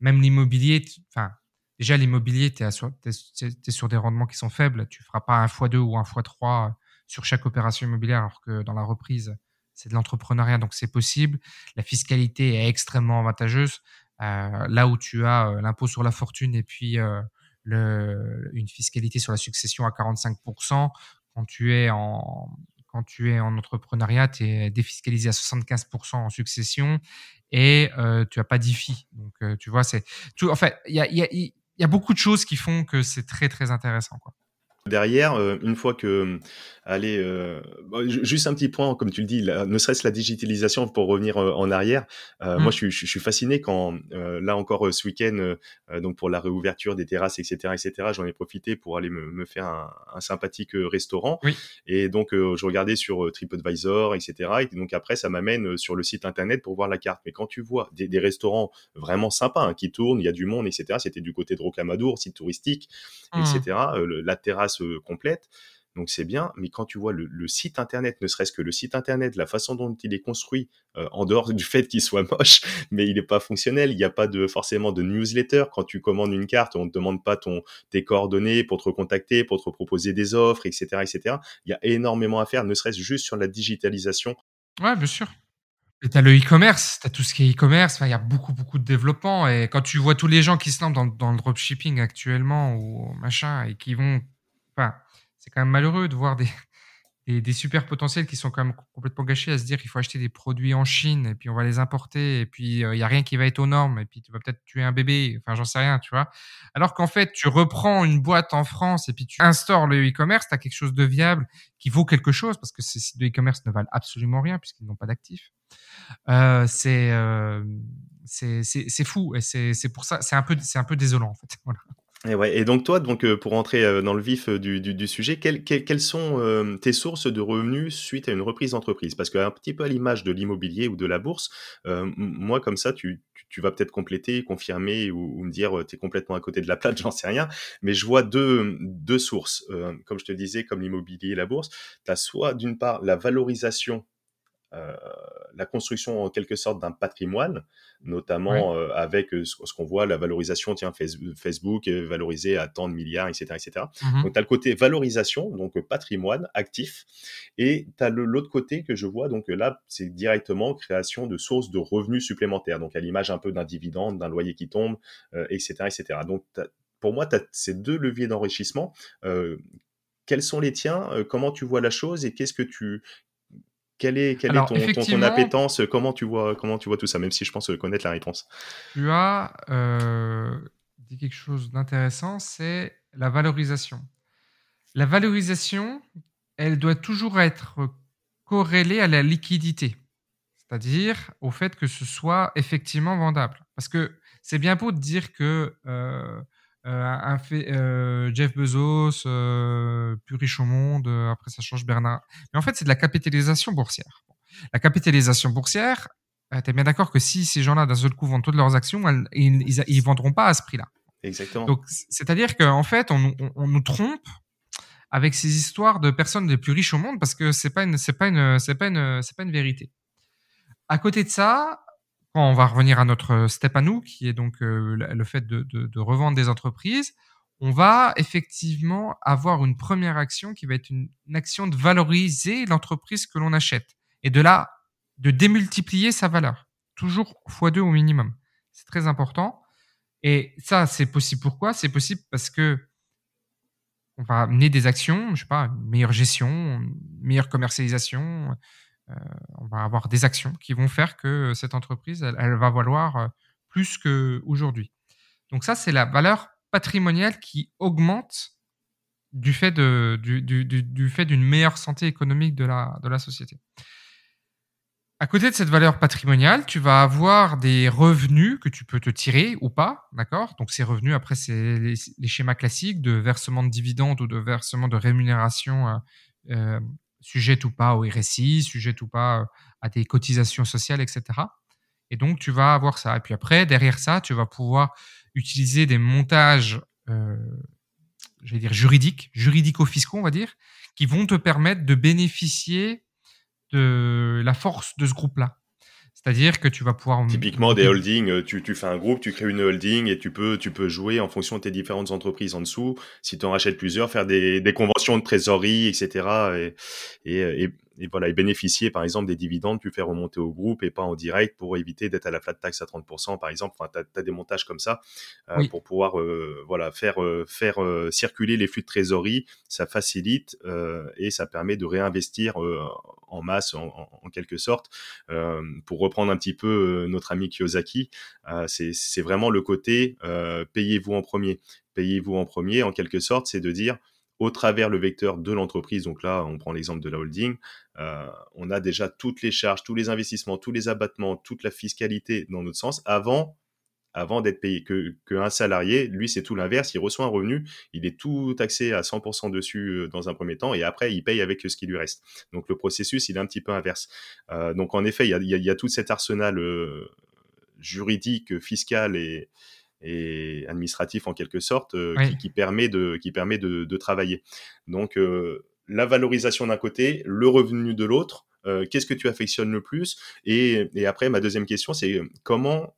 même l'immobilier, enfin, déjà l'immobilier, tu es, sur des rendements qui sont faibles. Tu feras pas un x2 ou un x3 sur chaque opération immobilière, alors que dans la reprise, c'est de l'entrepreneuriat, donc c'est possible. La fiscalité est extrêmement avantageuse. Euh, là où tu as euh, l'impôt sur la fortune et puis euh, une fiscalité sur la succession à 45%, quand tu es en, quand tu es en entrepreneuriat, tu es défiscalisé à 75% en succession et euh, tu as pas d'IFI. Donc, euh, tu vois, c'est tout. En fait, il y a, beaucoup de choses qui font que c'est très, très intéressant. Quoi. Derrière, euh, une fois que, allez, euh, juste un petit point, comme tu le dis, ne serait-ce la digitalisation pour revenir euh, en arrière. Moi, mmh. je, je, suis fasciné quand, là encore ce week-end, donc pour la réouverture des terrasses, etc., etc., j'en ai profité pour aller me, me faire un, un, sympathique restaurant. Oui. Et donc, je regardais sur TripAdvisor, etc. Et donc après, ça m'amène sur le site internet pour voir la carte. Mais quand tu vois des, des restaurants vraiment sympas hein, qui tournent, il y a du monde, etc. C'était du côté de Rocamadour, site touristique, mmh. etc. la terrasse complète. Donc c'est bien, mais quand tu vois le, site internet, ne serait-ce que le site internet, la façon dont il est construit, euh, en dehors du fait qu'il soit moche, mais il n'est pas fonctionnel, il n'y a pas de forcément de newsletter. Quand tu commandes une carte, on ne te demande pas ton, tes coordonnées pour te recontacter, pour te proposer des offres, etc., etc. Il y a énormément à faire, ne serait-ce juste sur la digitalisation. Ouais, bien sûr. Et tu as le e-commerce, tu as tout ce qui est e-commerce, il y a beaucoup, beaucoup de développement. Et quand tu vois tous les gens qui se lancent dans, dans le dropshipping actuellement ou machin, et qui vont c'est quand même malheureux de voir des, des, super potentiels qui sont quand même complètement gâchés à se dire qu'il faut acheter des produits en Chine et puis on va les importer et puis euh, il y a rien qui va être aux normes et puis tu vas peut-être tuer un bébé. Enfin, j'en sais rien, tu vois. Alors qu'en fait, tu reprends une boîte en France et puis tu instaures le e-commerce, tu as quelque chose de viable qui vaut quelque chose parce que ces sites de e-commerce ne valent absolument rien puisqu'ils n'ont pas d'actifs. Euh, c'est euh, c'est fou et c'est pour ça, c'est un peu un peu désolant en fait. Voilà. Et, ouais. et donc toi, donc euh, pour entrer euh, dans le vif euh, du, du, du sujet, quelles, quelles, sont tes sources de revenus suite à une reprise d'entreprise? Parce qu'un petit peu à l'image de l'immobilier ou de la bourse, moi comme ça, tu, tu, vas peut-être compléter, confirmer ou, me dire tu es complètement à côté de la plate, j'en sais rien. Mais je vois deux, deux sources. comme je te disais, comme l'immobilier et la bourse, tu as soit d'une part la valorisation la construction en quelque sorte d'un patrimoine, notamment avec ce, qu'on voit, la valorisation, tiens, Facebook est valorisé à tant de milliards, etc. etc. Mmh donc tu as le côté valorisation, donc patrimoine, actif, et tu as l'autre côté que je vois, donc là, c'est directement création de sources de revenus supplémentaires, donc à l'image un peu d'un dividende, d'un loyer qui tombe, etc., etc. Donc pour moi, tu as ces deux leviers d'enrichissement quels sont les tiens? Comment tu vois la chose et qu'est-ce que tu quelle est, quelle est ton, ton, appétence? Comment tu vois comment tu vois tout ça? Même si je pense connaître la réponse. Tu as dit quelque chose d'intéressant, c'est la valorisation. La valorisation, elle doit toujours être corrélée à la liquidité, c'est-à-dire au fait que ce soit effectivement vendable. Parce que c'est bien beau de dire que euh, un fait, euh, Jeff Bezos, euh, plus riche au monde, après ça change Bernard. Mais en fait, c'est de la capitalisation boursière. La capitalisation boursière, tu es bien d'accord que si ces gens-là, d'un seul coup, vendent toutes leurs actions, ils, ils, vendront pas à ce prix-là. Exactement. Donc, c'est-à-dire qu'en fait, on, on, nous trompe avec ces histoires de personnes les plus riches au monde parce que c'est pas une, c'est pas une, c'est pas une, c'est pas une vérité. À côté de ça, quand on va revenir à notre step à nous, qui est donc euh, le fait de, revendre des entreprises, on va effectivement avoir une première action qui va être une, action de valoriser l'entreprise que l'on achète et de là de démultiplier sa valeur, toujours x2 au minimum. C'est très important. Et ça, c'est possible pourquoi? C'est possible parce que on va amener des actions, je sais pas, une meilleure gestion, une meilleure commercialisation, on va avoir des actions qui vont faire que cette entreprise, elle, va valoir euh, plus qu'aujourd'hui. Donc ça, c'est la valeur patrimoniale qui augmente du fait du, d'une meilleure santé économique de la, société. À côté de cette valeur patrimoniale, tu vas avoir des revenus que tu peux te tirer ou pas, d'accord? Donc ces revenus, après, c'est les, schémas classiques de versement de dividendes ou de versement de rémunération euh, sujette ou pas au RSI, sujette ou pas euh, à tes cotisations sociales, etc. Et donc, tu vas avoir ça. Et puis après, derrière ça, tu vas pouvoir utiliser des montages, euh, je vais dire juridiques, juridico-fiscaux, on va dire, qui vont te permettre de bénéficier de la force de ce groupe-là. C'est-à-dire que tu vas pouvoir... Typiquement des holdings, euh, tu, tu, fais un groupe, tu crées une holding et tu peux, tu peux jouer en fonction de tes différentes entreprises en dessous. Si tu en rachètes plusieurs, faire des, des conventions de trésorerie, etc. Et, et, et, et voilà, et bénéficier par exemple des dividendes, tu fais remonter au groupe et pas en direct pour éviter d'être à la flat tax à 30% par exemple. Enfin, tu as, des montages comme ça euh, pour pouvoir euh, voilà faire euh, faire circuler les flux de trésorerie. Ça facilite et ça permet de réinvestir en masse en, en, quelque sorte. pour reprendre un petit peu notre ami Kiyosaki, c'est vraiment le côté payez-vous en premier. Payez-vous en premier en quelque sorte, c'est de dire au travers le vecteur de l'entreprise, donc là on prend l'exemple de la holding, euh, on a déjà toutes les charges, tous les investissements, tous les abattements, toute la fiscalité dans notre sens avant avant d'être payé. Que salarié, lui, c'est tout l'inverse. Il reçoit un revenu, il est tout taxé à 100% dessus euh, dans un premier temps, et après, il paye avec ce qui lui reste. Donc le processus, il est un petit peu inverse. Euh, donc en effet, il y a, tout cet arsenal juridique, fiscal et, et administratif en quelque sorte euh, qui, permet de qui permet de, de travailler. Donc euh, la valorisation d'un côté, le revenu de l'autre. Euh, qu'est-ce que tu affectionnes le plus? Et, et, après, ma deuxième question, c'est comment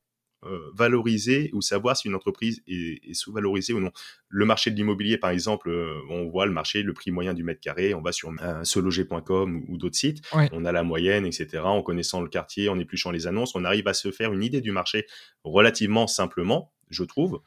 valoriser ou savoir si une entreprise est, sous-valorisée ou non? Le marché de l'immobilier, par exemple, on voit le marché, le prix moyen du mètre carré, on va sur euh, seloger.com ou, d'autres sites, on a la moyenne, etc. En connaissant le quartier, en épluchant les annonces, on arrive à se faire une idée du marché relativement simplement, je trouve.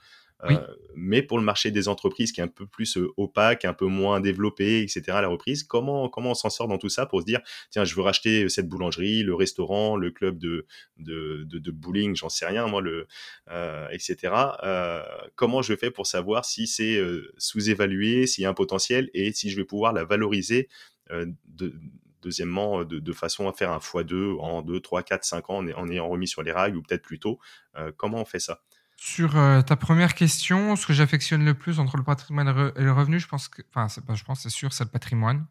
Euh, mais pour le marché des entreprises qui est un peu plus euh, opaque, un peu moins développé, etc., la reprise, comment, comment on s'en sort dans tout ça pour se dire, tiens, je veux racheter cette boulangerie, le restaurant, le club de, de, de, bowling, j'en sais rien, moi, le, euh, etc. comment je fais pour savoir si c'est sous-évalué, s'il y a un potentiel et si je vais pouvoir la valoriser de, deuxièmement, de, de, façon à faire un x2 en 2, 3, 4, 5 ans en, en ayant remis sur les rails ou peut-être plus tôt. comment on fait ça? Sur euh, ta première question, ce que j'affectionne le plus entre le patrimoine et le revenu, je pense que, enfin, je pense, c'est sûr, c'est le patrimoine,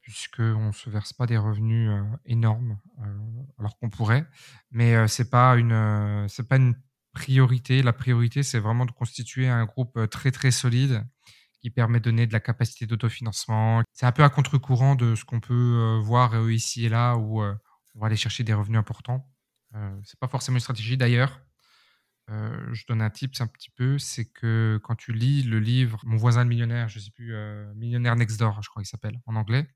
puisqu'on ne se verse pas des revenus euh, énormes, euh, alors qu'on pourrait, mais c'est pas une, c'est pas une priorité. La priorité, c'est vraiment de constituer un groupe très très solide qui permet de donner de la capacité d'autofinancement. C'est un peu à contre-courant de ce qu'on peut voir ici et là, où on pour aller chercher des revenus importants. Euh, c'est pas forcément une stratégie d'ailleurs. Euh, je donne un tip un petit peu, c'est que quand tu lis le livre Mon voisin le millionnaire, je sais plus, euh, Millionnaire Next Door, je crois qu'il s'appelle en anglais,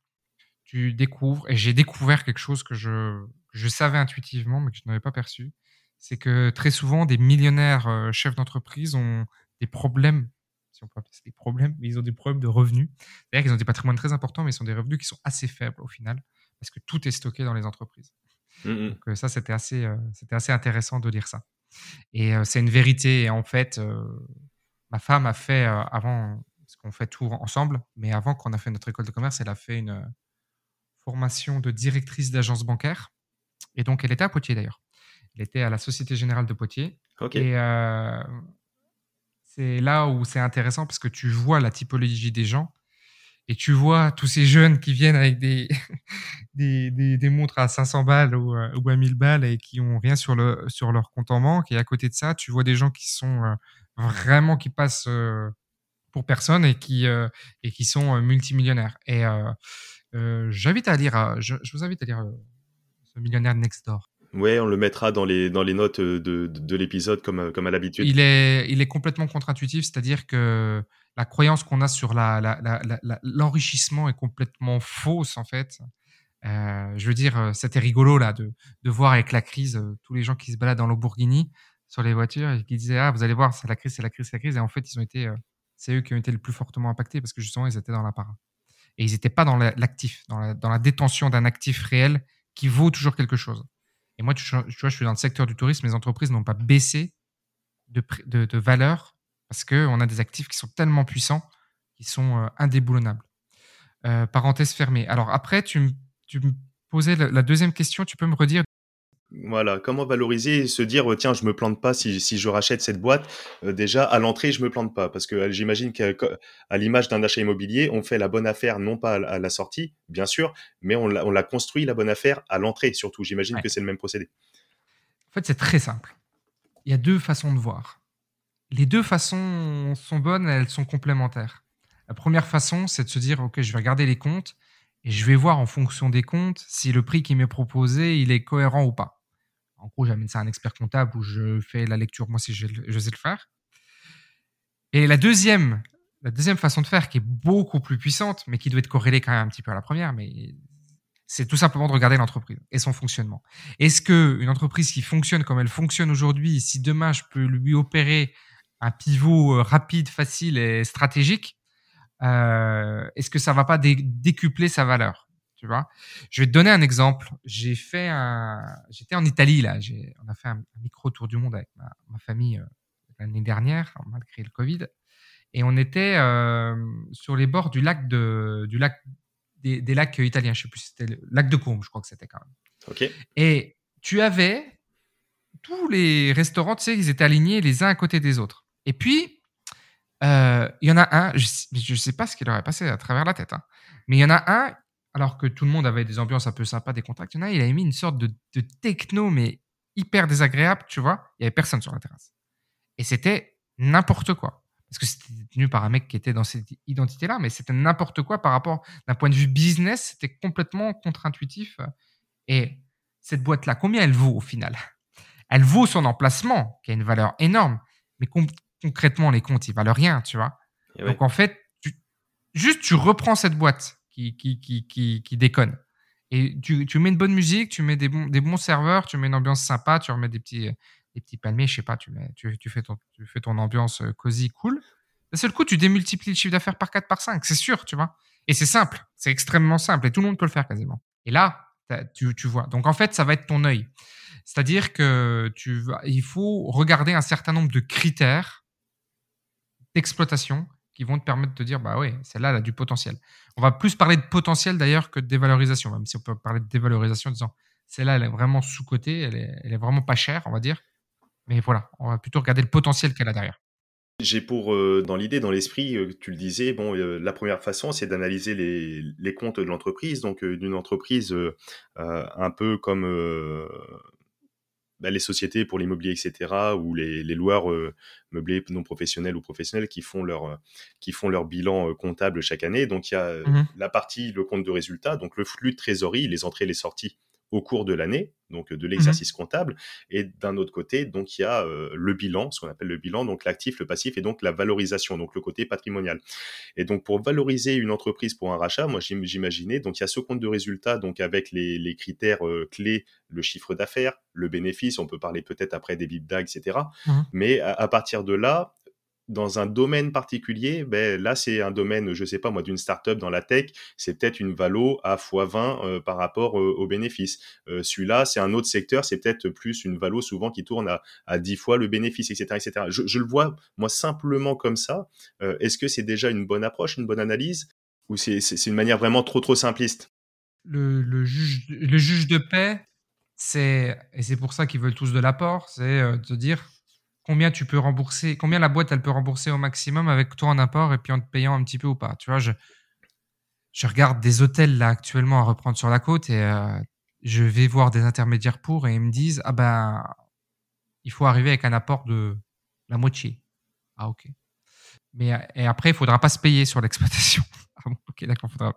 tu découvres, et j'ai découvert quelque chose que je, je savais intuitivement, mais que je n'avais pas perçu, c'est que très souvent, des millionnaires euh, chefs d'entreprise ont des problèmes, si on peut appeler ça des problèmes, mais ils ont des problèmes de revenus. C'est-à-dire qu'ils ont des patrimoines très importants, mais ils ont des revenus qui sont assez faibles au final, parce que tout est stocké dans les entreprises. Mmh. Donc ça, c'était assez, c'était assez intéressant de lire ça. Et c'est une vérité. Et en fait, ma femme a fait avant, parce qu'on fait tout ensemble, mais avant qu'on a fait notre école de commerce, elle a fait une formation de directrice d'agence bancaire. Et donc, elle était à Poitiers d'ailleurs. Elle était à la Société Générale de Poitiers. Et c'est là où c'est intéressant parce que tu vois la typologie des gens et tu vois tous ces jeunes qui viennent avec des, des, des, montres à 500 balles ou, euh, ou, à 1000 balles et qui ont rien sur, le, sur leur compte en banque. Et à côté de ça, tu vois des gens qui sont euh, vraiment qui passent euh, pour personne et qui, et qui sont multimillionnaires. Et j'invite à lire, je, je, vous invite à lire ce millionnaire next door. Ouais, on le mettra dans les, dans les notes de, de, de l'épisode comme, comme à l'habitude. Il est, il est complètement contre-intuitif, c'est-à-dire que la croyance qu'on a sur l'enrichissement est complètement fausse en fait. Euh, je veux dire, c'était rigolo là de, voir avec la crise euh, tous les gens qui se baladent dans Lamborghini sur les voitures et qui disaient ah vous allez voir c'est la crise c'est la crise c'est la crise et en fait ils ont été euh, c'est eux qui ont été le plus fortement impactés parce que justement ils étaient dans la et ils n'étaient pas dans l'actif dans la, détention d'un actif réel qui vaut toujours quelque chose. Et moi tu, vois je suis dans le secteur du tourisme les entreprises n'ont pas baissé de valeur parce qu'on a des actifs qui sont tellement puissants, qui sont euh, indéboulonnables. Euh, parenthèse fermée. Alors après, tu, me posais la, deuxième question, tu peux me redire? Voilà, comment valoriser et se dire tiens, je me plante pas si, je rachète cette boîte? Euh, déjà à l'entrée, je me plante pas parce que j'imagine qu'à l'image d'un achat immobilier, on fait la bonne affaire non pas à, la sortie, bien sûr, mais on l'a construit la bonne affaire à l'entrée surtout. J'imagine que c'est le même procédé. En fait, c'est très simple. Il y a deux façons de voir les deux façons sont bonnes, elles sont complémentaires. La première façon, c'est de se dire, OK, je vais regarder les comptes et je vais voir en fonction des comptes si le prix qui m'est proposé, il est cohérent ou pas. En gros, j'amène ça à un expert comptable où je fais la lecture, moi, si je, je sais le faire. Et la deuxième, la deuxième façon de faire, qui est beaucoup plus puissante, mais qui doit être corrélée quand même un petit peu à la première, mais c'est tout simplement de regarder l'entreprise et son fonctionnement. Est-ce que une entreprise qui fonctionne comme elle fonctionne aujourd'hui, si demain je peux lui opérer un pivot euh, rapide, facile et stratégique, euh, est-ce que ça va pas décupler sa valeur Tu vois? Je vais te donner un exemple. J'ai fait un, j'étais en Italie là. On a fait un, micro tour du monde avec ma, famille euh, l'année dernière, malgré le Covid, et on était sur les bords du lac de, du lac des, lacs italiens. Je sais plus, c'était le lac de Combe, je crois que c'était quand même. Ok. Et tu avais tous les restaurants, tu sais, ils étaient alignés les uns à côté des autres. Et puis, euh, il y en a un, je ne sais pas ce qui leur est passé à travers la tête, hein, mais il y en a un, alors que tout le monde avait des ambiances un peu sympas, des contacts, il y en a il avait mis une sorte de, techno, mais hyper désagréable, tu vois. Il n'y avait personne sur la terrasse. Et c'était n'importe quoi. Parce que c'était tenu par un mec qui était dans cette identité-là, mais c'était n'importe quoi par rapport, d'un point de vue business, c'était complètement contre-intuitif. Et cette boîte-là, combien elle vaut au final? Elle vaut son emplacement, qui a une valeur énorme, mais concrètement, les comptes, ils valent rien, tu vois. Donc, en fait, juste, tu reprends cette boîte qui, qui, qui, qui, déconne. Et tu, tu, mets une bonne musique, tu mets des bons, des bons serveurs, tu mets une ambiance sympa, tu remets des petits, des petits palmiers, je sais pas, tu, mets, tu, tu, fais ton, tu fais ton ambiance euh, cosy, cool. D'un seul coup, tu démultiplies le chiffre d'affaires par 4, par 5, c'est sûr, tu vois. Et c'est simple, c'est extrêmement simple, et tout le monde peut le faire quasiment. Et là, tu, tu vois. Donc en fait, ça va être ton œil. C'est-à-dire que tu vas, il faut regarder un certain nombre de critères d'exploitation qui vont te permettre de dire bah oui, celle-là elle a du potentiel. On va plus parler de potentiel d'ailleurs que de dévalorisation, même si on peut parler de dévalorisation en disant celle-là elle est vraiment sous-cotée, elle est vraiment pas chère, on va dire. Mais voilà, on va plutôt regarder le potentiel qu'elle a derrière. J'ai pour, euh, dans l'idée, dans l'esprit, euh, tu le disais, bon, euh, la première façon, c'est d'analyser les, les, comptes de l'entreprise, donc d'une entreprise un peu comme bah, les sociétés pour l'immobilier, etc., ou les, les loueurs euh, meublés non professionnels ou professionnels qui font leur, euh, qui font leur bilan euh, comptable chaque année. Donc, il y a mmh la partie, le compte de résultat, donc le flux de trésorerie, les entrées et les sorties au cours de l'année, donc de Mmh l'exercice comptable, et d'un autre côté, donc il y a euh, le bilan, ce qu'on appelle le bilan, donc l'actif, le passif, et donc la valorisation, donc le côté patrimonial. Et donc pour valoriser une entreprise pour un rachat, moi j'imaginais, donc il y a ce compte de résultat, donc avec les, les critères euh, clés, le chiffre d'affaires, le bénéfice, on peut parler peut-être après des EBITDA, etc. Mmh Mais à, à partir de là, dans un domaine particulier, ben là c'est un domaine, je sais pas moi, d'une startup dans la tech, c'est peut-être une valo à x20 euh, par rapport euh, aux bénéfices. Euh, Celui-là, c'est un autre secteur, c'est peut-être plus une valo souvent qui tourne à, à 10 fois le bénéfice, etc., etc. Je, le vois moi simplement comme ça. Euh, Est-ce que c'est déjà une bonne approche, une bonne analyse, ou c'est une manière vraiment trop trop simpliste? Le, juge, le juge de paix, c'est et c'est pour ça qu'ils veulent tous de l'apport, c'est de dire combien tu peux rembourser, combien la boîte elle peut rembourser au maximum avec toi en apport et puis en te payant un petit peu ou pas. Tu vois, je, je regarde des hôtels là actuellement à reprendre sur la côte et euh, je vais voir des intermédiaires pour et ils me disent ah ben il faut arriver avec un apport de la moitié. Ah ok. Mais et après il faudra pas se payer sur l'exploitation. ah ok d'accord, faudra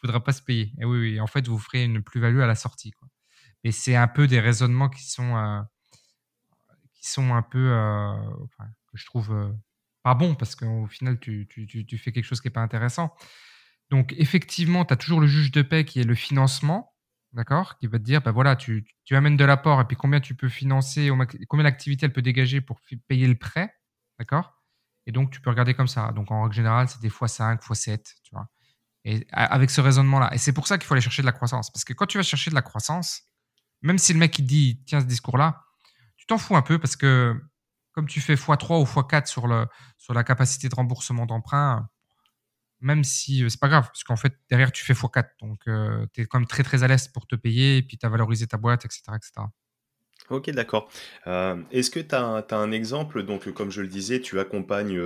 faudra pas se payer. Et oui oui, en fait vous ferez une plus-value à la sortie quoi. Et c'est un peu des raisonnements qui sont euh, qui sont un peu, euh, que je trouve euh, pas bons parce qu'au final, tu, tu, tu, fais quelque chose qui n'est pas intéressant. Donc, effectivement, tu as toujours le juge de paix qui est le financement, d'accord Qui va te dire, bah voilà, tu, tu amènes de l'apport et puis combien tu peux financer, combien l'activité elle peut dégager pour payer le prêt, d'accord Et donc, tu peux regarder comme ça. Donc, en règle générale, c'est des fois 5, fois 7, tu vois. Et avec ce raisonnement-là. Et c'est pour ça qu'il faut aller chercher de la croissance. Parce que quand tu vas chercher de la croissance, même si le mec il dit, tiens, ce discours-là, tu t'en fous un peu parce que comme tu fais x3 ou x4 sur, le, sur la capacité de remboursement d'emprunt, même si euh, c'est pas grave, parce qu'en fait, derrière, tu fais x4. Donc, euh, tu es quand même très, très à l'aise pour te payer et puis tu as valorisé ta boîte, etc. etc. Ok, d'accord. Euh, Est-ce que tu as, un exemple? Donc, comme je le disais, tu accompagnes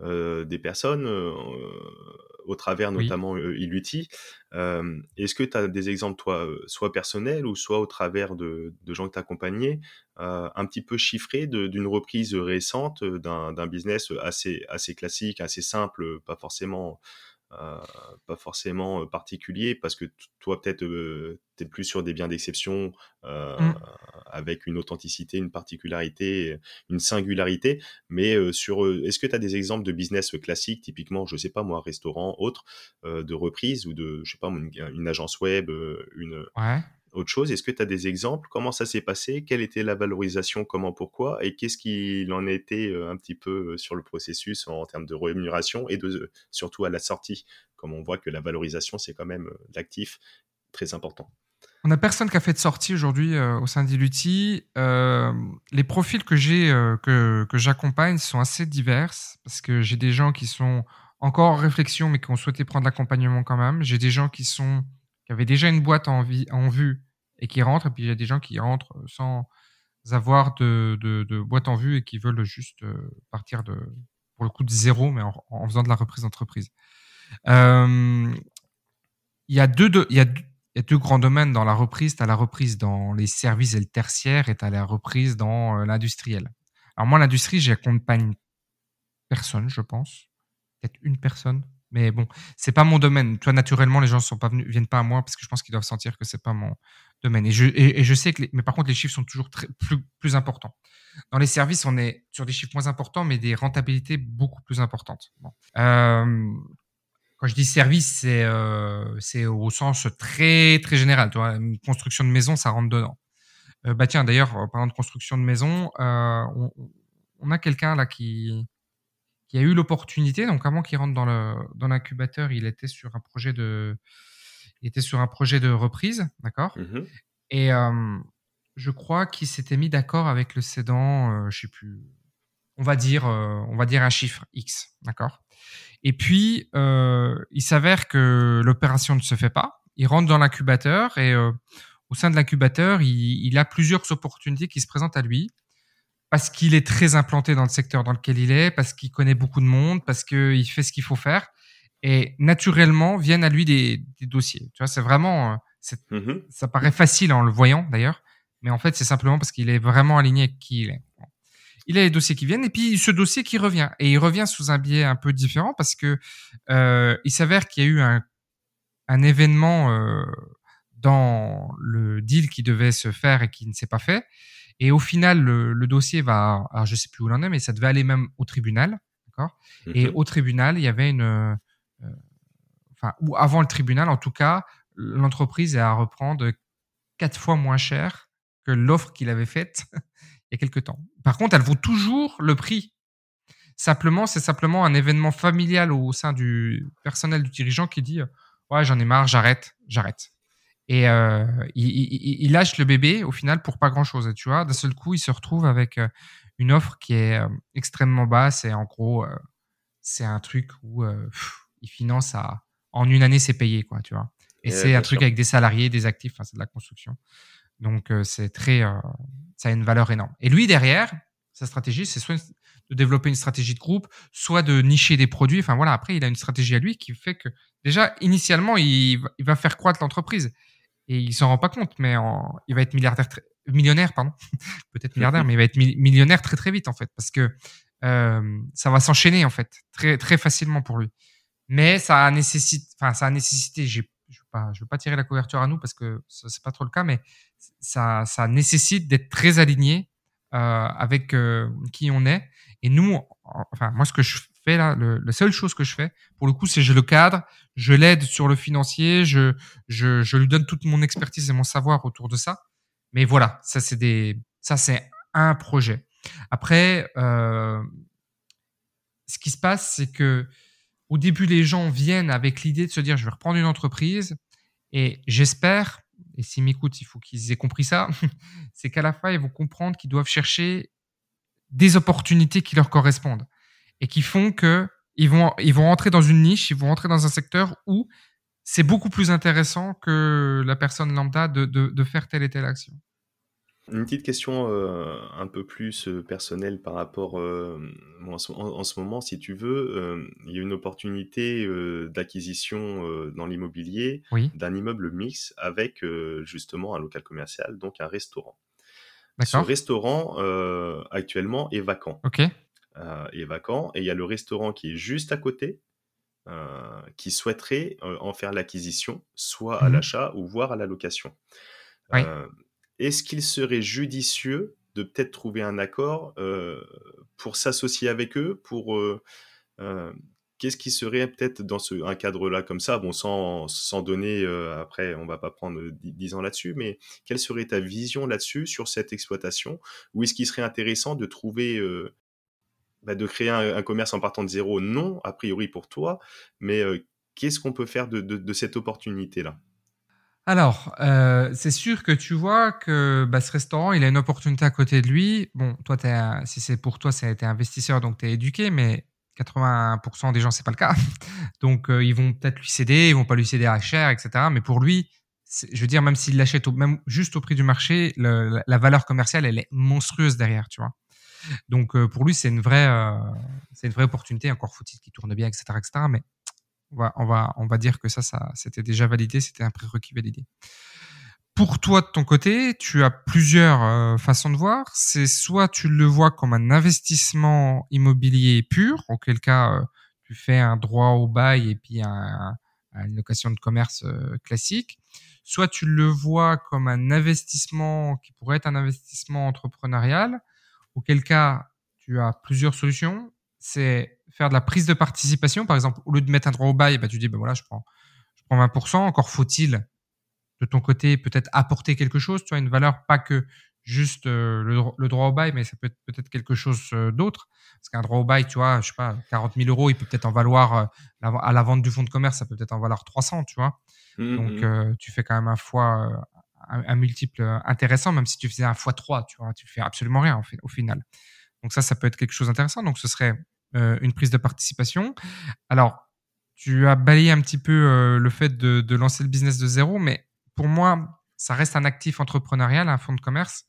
des personnes au travers notamment oui. euh, Iluti. Euh, Est-ce que tu as des exemples, toi, soit personnels ou soit au travers de, de gens que tu accompagnés, euh, un petit peu chiffrés d'une reprise récente d'un business assez, assez classique, assez simple, pas forcément euh, pas forcément particulier parce que toi peut-être euh, es plus sur des biens d'exception euh, mmh. avec une authenticité, une particularité, une singularité, mais euh, sur est-ce que tu as des exemples de business classiques typiquement, je sais pas moi, restaurant, autre de reprise ou de je sais pas une, une agence web, une ouais autre chose. Est-ce que tu as des exemples? Comment ça s'est passé? Quelle était la valorisation? Comment? Pourquoi? Et qu'est-ce qu'il en était un petit peu sur le processus en, termes de rémunération et de, surtout à la sortie? Comme on voit que la valorisation, c'est quand même l'actif très important. On n'a personne qui a fait de sortie aujourd'hui euh, au sein d'Iluti. Euh, les profils que j'ai, euh, que, que j'accompagne sont assez divers parce que j'ai des gens qui sont encore en réflexion mais qui ont souhaité prendre l'accompagnement quand même. J'ai des gens qui sont qui avaient déjà une boîte en, vie, en vue et qui rentrent. Et puis il y a des gens qui rentrent sans avoir de, de, de boîte en vue et qui veulent juste partir de, pour le coup de zéro, mais en, faisant de la reprise d'entreprise. Euh, il y a deux, deux, il y a deux, il y a deux grands domaines dans la reprise. Tu as la reprise dans les services et le tertiaire et tu as la reprise dans euh, l'industriel. Alors moi, l'industrie, j'accompagne personne, je pense. Peut-être une personne mais bon, c'est pas mon domaine. Toi, naturellement, les gens sont pas venus, viennent pas à moi parce que je pense qu'ils doivent sentir que c'est pas mon domaine. Et je, sais que, les, mais par contre, les chiffres sont toujours plus, importants. Dans les services, on est sur des chiffres moins importants, mais des rentabilités beaucoup plus importantes. Euh, quand je dis service, c'est euh, c'est au sens très très général. Tu une construction de maison, ça rentre dedans. Euh, bah tiens, d'ailleurs, parlant de construction de maison, on, on a quelqu'un là qui il y a eu l'opportunité. Donc avant qu'il rentre dans l'incubateur, il était sur un projet de il était sur un projet de reprise, d'accord? Mmh Et euh, je crois qu'il s'était mis d'accord avec le cédant, euh, je sais plus. On va dire euh, on va dire un chiffre X, d'accord? Et puis il s'avère que l'opération ne se fait pas. Il rentre dans l'incubateur et au sein de l'incubateur, il, il a plusieurs opportunités qui se présentent à lui parce qu'il est très implanté dans le secteur dans lequel il est, parce qu'il connaît beaucoup de monde, parce qu'il fait ce qu'il faut faire. Et naturellement, viennent à lui des, des dossiers. Tu vois, c'est vraiment, Mmh ça paraît facile en le voyant d'ailleurs, mais en fait, c'est simplement parce qu'il est vraiment aligné avec qui il est. Il a les dossiers qui viennent et puis ce dossier qui revient. Et il revient sous un biais un peu différent parce que euh, il s'avère qu'il y a eu un, un événement euh, dans le deal qui devait se faire et qui ne s'est pas fait. Et au final, le, dossier va, alors je sais plus où l'on est, mais ça devait aller même au tribunal, d'accord? Et mhm. au tribunal, il y avait une, euh, enfin, ou avant le tribunal, en tout cas, l'entreprise est à reprendre quatre fois moins cher que l'offre qu'il avait faite il y a quelques temps. Par contre, elle vaut toujours le prix. Simplement, c'est simplement un événement familial au sein du personnel du dirigeant qui dit ouais j'en ai marre, j'arrête, j'arrête. Et euh, il, lâche le bébé au final pour pas grand chose. tu vois, d'un seul coup, il se retrouve avec euh, une offre qui est euh, extrêmement basse et en gros, c'est un truc où il finance à en une année, c'est payé quoi, tu vois. Et, c'est un truc avec des salariés, des actifs, enfin, c'est de la construction. Donc c'est très, ça a une valeur énorme. Et lui derrière, sa stratégie, c'est soit de développer une stratégie de groupe, soit de nicher des produits. Enfin voilà, après il a une stratégie à lui qui fait que déjà initialement il, va faire croître l'entreprise et il s'en rend pas compte, mais il va être milliardaire, millionnaire, pardon, peut-être milliardaire, mais il va être millionnaire très très vite en fait, parce que euh, ça va s'enchaîner en fait très très facilement pour lui. Mais ça nécessite, enfin ça a nécessité. je veux pas, je veux pas tirer la couverture à nous parce que c'est pas trop le cas, mais ça ça nécessite d'être très aligné euh, avec euh, qui on est. Et nous, enfin moi ce que je là, la seule chose que je fais, pour le coup, c'est je le cadre, je l'aide sur le financier, je, je, je lui donne toute mon expertise et mon savoir autour de ça. Mais voilà, ça c'est des, ça c'est un projet. Après, euh, ce qui se passe, c'est que au début, les gens viennent avec l'idée de se dire, je vais reprendre une entreprise, et j'espère, et s'ils m'écoutent, il faut qu'ils aient compris ça, c'est qu'à la fin, ils vont comprendre qu'ils doivent chercher des opportunités qui leur correspondent et qui font que ils vont, ils vont rentrer dans une niche, ils vont rentrer dans un secteur où c'est beaucoup plus intéressant que la personne lambda de, de, de faire telle et telle action. Une petite question euh, un peu plus euh, personnelle par rapport euh, en, ce, moment, si tu veux, il y a une opportunité d'acquisition dans l'immobilier d'un immeuble mix avec justement un local commercial, donc un restaurant. Ce restaurant actuellement est vacant. Ok. Euh, est vacant. Et il y a le restaurant qui est juste à côté, euh, qui souhaiterait euh, en faire l'acquisition, soit à mmh l'achat ou voire à la location. Est-ce qu'il serait judicieux de peut-être trouver un accord pour s'associer avec eux, pour qu'est-ce qui serait peut-être dans ce, un cadre-là comme ça, bon, sans, sans donner, après, on va pas prendre dix ans là-dessus, mais quelle serait ta vision là-dessus, sur cette exploitation? Ou est-ce qu'il serait intéressant de trouver bah, de créer un, commerce en partant de zéro, non, a priori pour toi, mais euh, qu'est-ce qu'on peut faire de, cette opportunité-là? Alors, euh, c'est sûr que tu vois que bah, ce restaurant, il a une opportunité à côté de lui. Bon, toi, si c'est pour toi, c'est été investisseur, donc tu es éduqué, mais 80% des gens, c'est pas le cas. Donc, euh, ils vont peut-être lui céder, ils vont pas lui céder à cher, etc. Mais pour lui, je veux dire, même s'il l'achète même juste au prix du marché, la valeur commerciale, elle est monstrueuse derrière, tu vois. Donc euh, pour lui, c'est une vraie, euh, c'est une vraie opportunité. Encore faut-il qu'il tourne bien, etc., etc. Mais on va, on va, on va dire que ça, ça, c'était déjà validé, c'était un prérequis validé. Pour toi, de ton côté, tu as plusieurs euh, façons de voir. C'est soit tu le vois comme un investissement immobilier pur, auquel cas tu fais un droit au bail et puis un, une location de commerce classique. Soit tu le vois comme un investissement qui pourrait être un investissement entrepreneurial, auquel cas tu as plusieurs solutions. C'est faire de la prise de participation. Par exemple, au lieu de mettre un droit au bail, bah, tu dis, ben voilà, je prends, je prends 20%. Encore faut-il, de ton côté, peut-être apporter quelque chose, tu as une valeur, pas que juste euh, le, droit au bail, mais ça peut être peut-être quelque chose euh, d'autre. Parce qu'un droit au bail, tu vois, je sais pas, 40 000 euros, il peut peut-être en valoir, euh, à la vente du fonds de commerce, ça peut peut-être en valoir 300, tu vois. Mmh, Donc, mmh. tu fais quand même un fois un, multiple intéressant, même si tu faisais un x3, tu vois, tu fais absolument rien au final. Donc ça, ça peut être quelque chose d'intéressant. Donc ce serait euh, une prise de participation. Alors, tu as balayé un petit peu euh, le fait de, de, lancer le business de zéro, mais pour moi, ça reste un actif entrepreneurial, un fonds de commerce.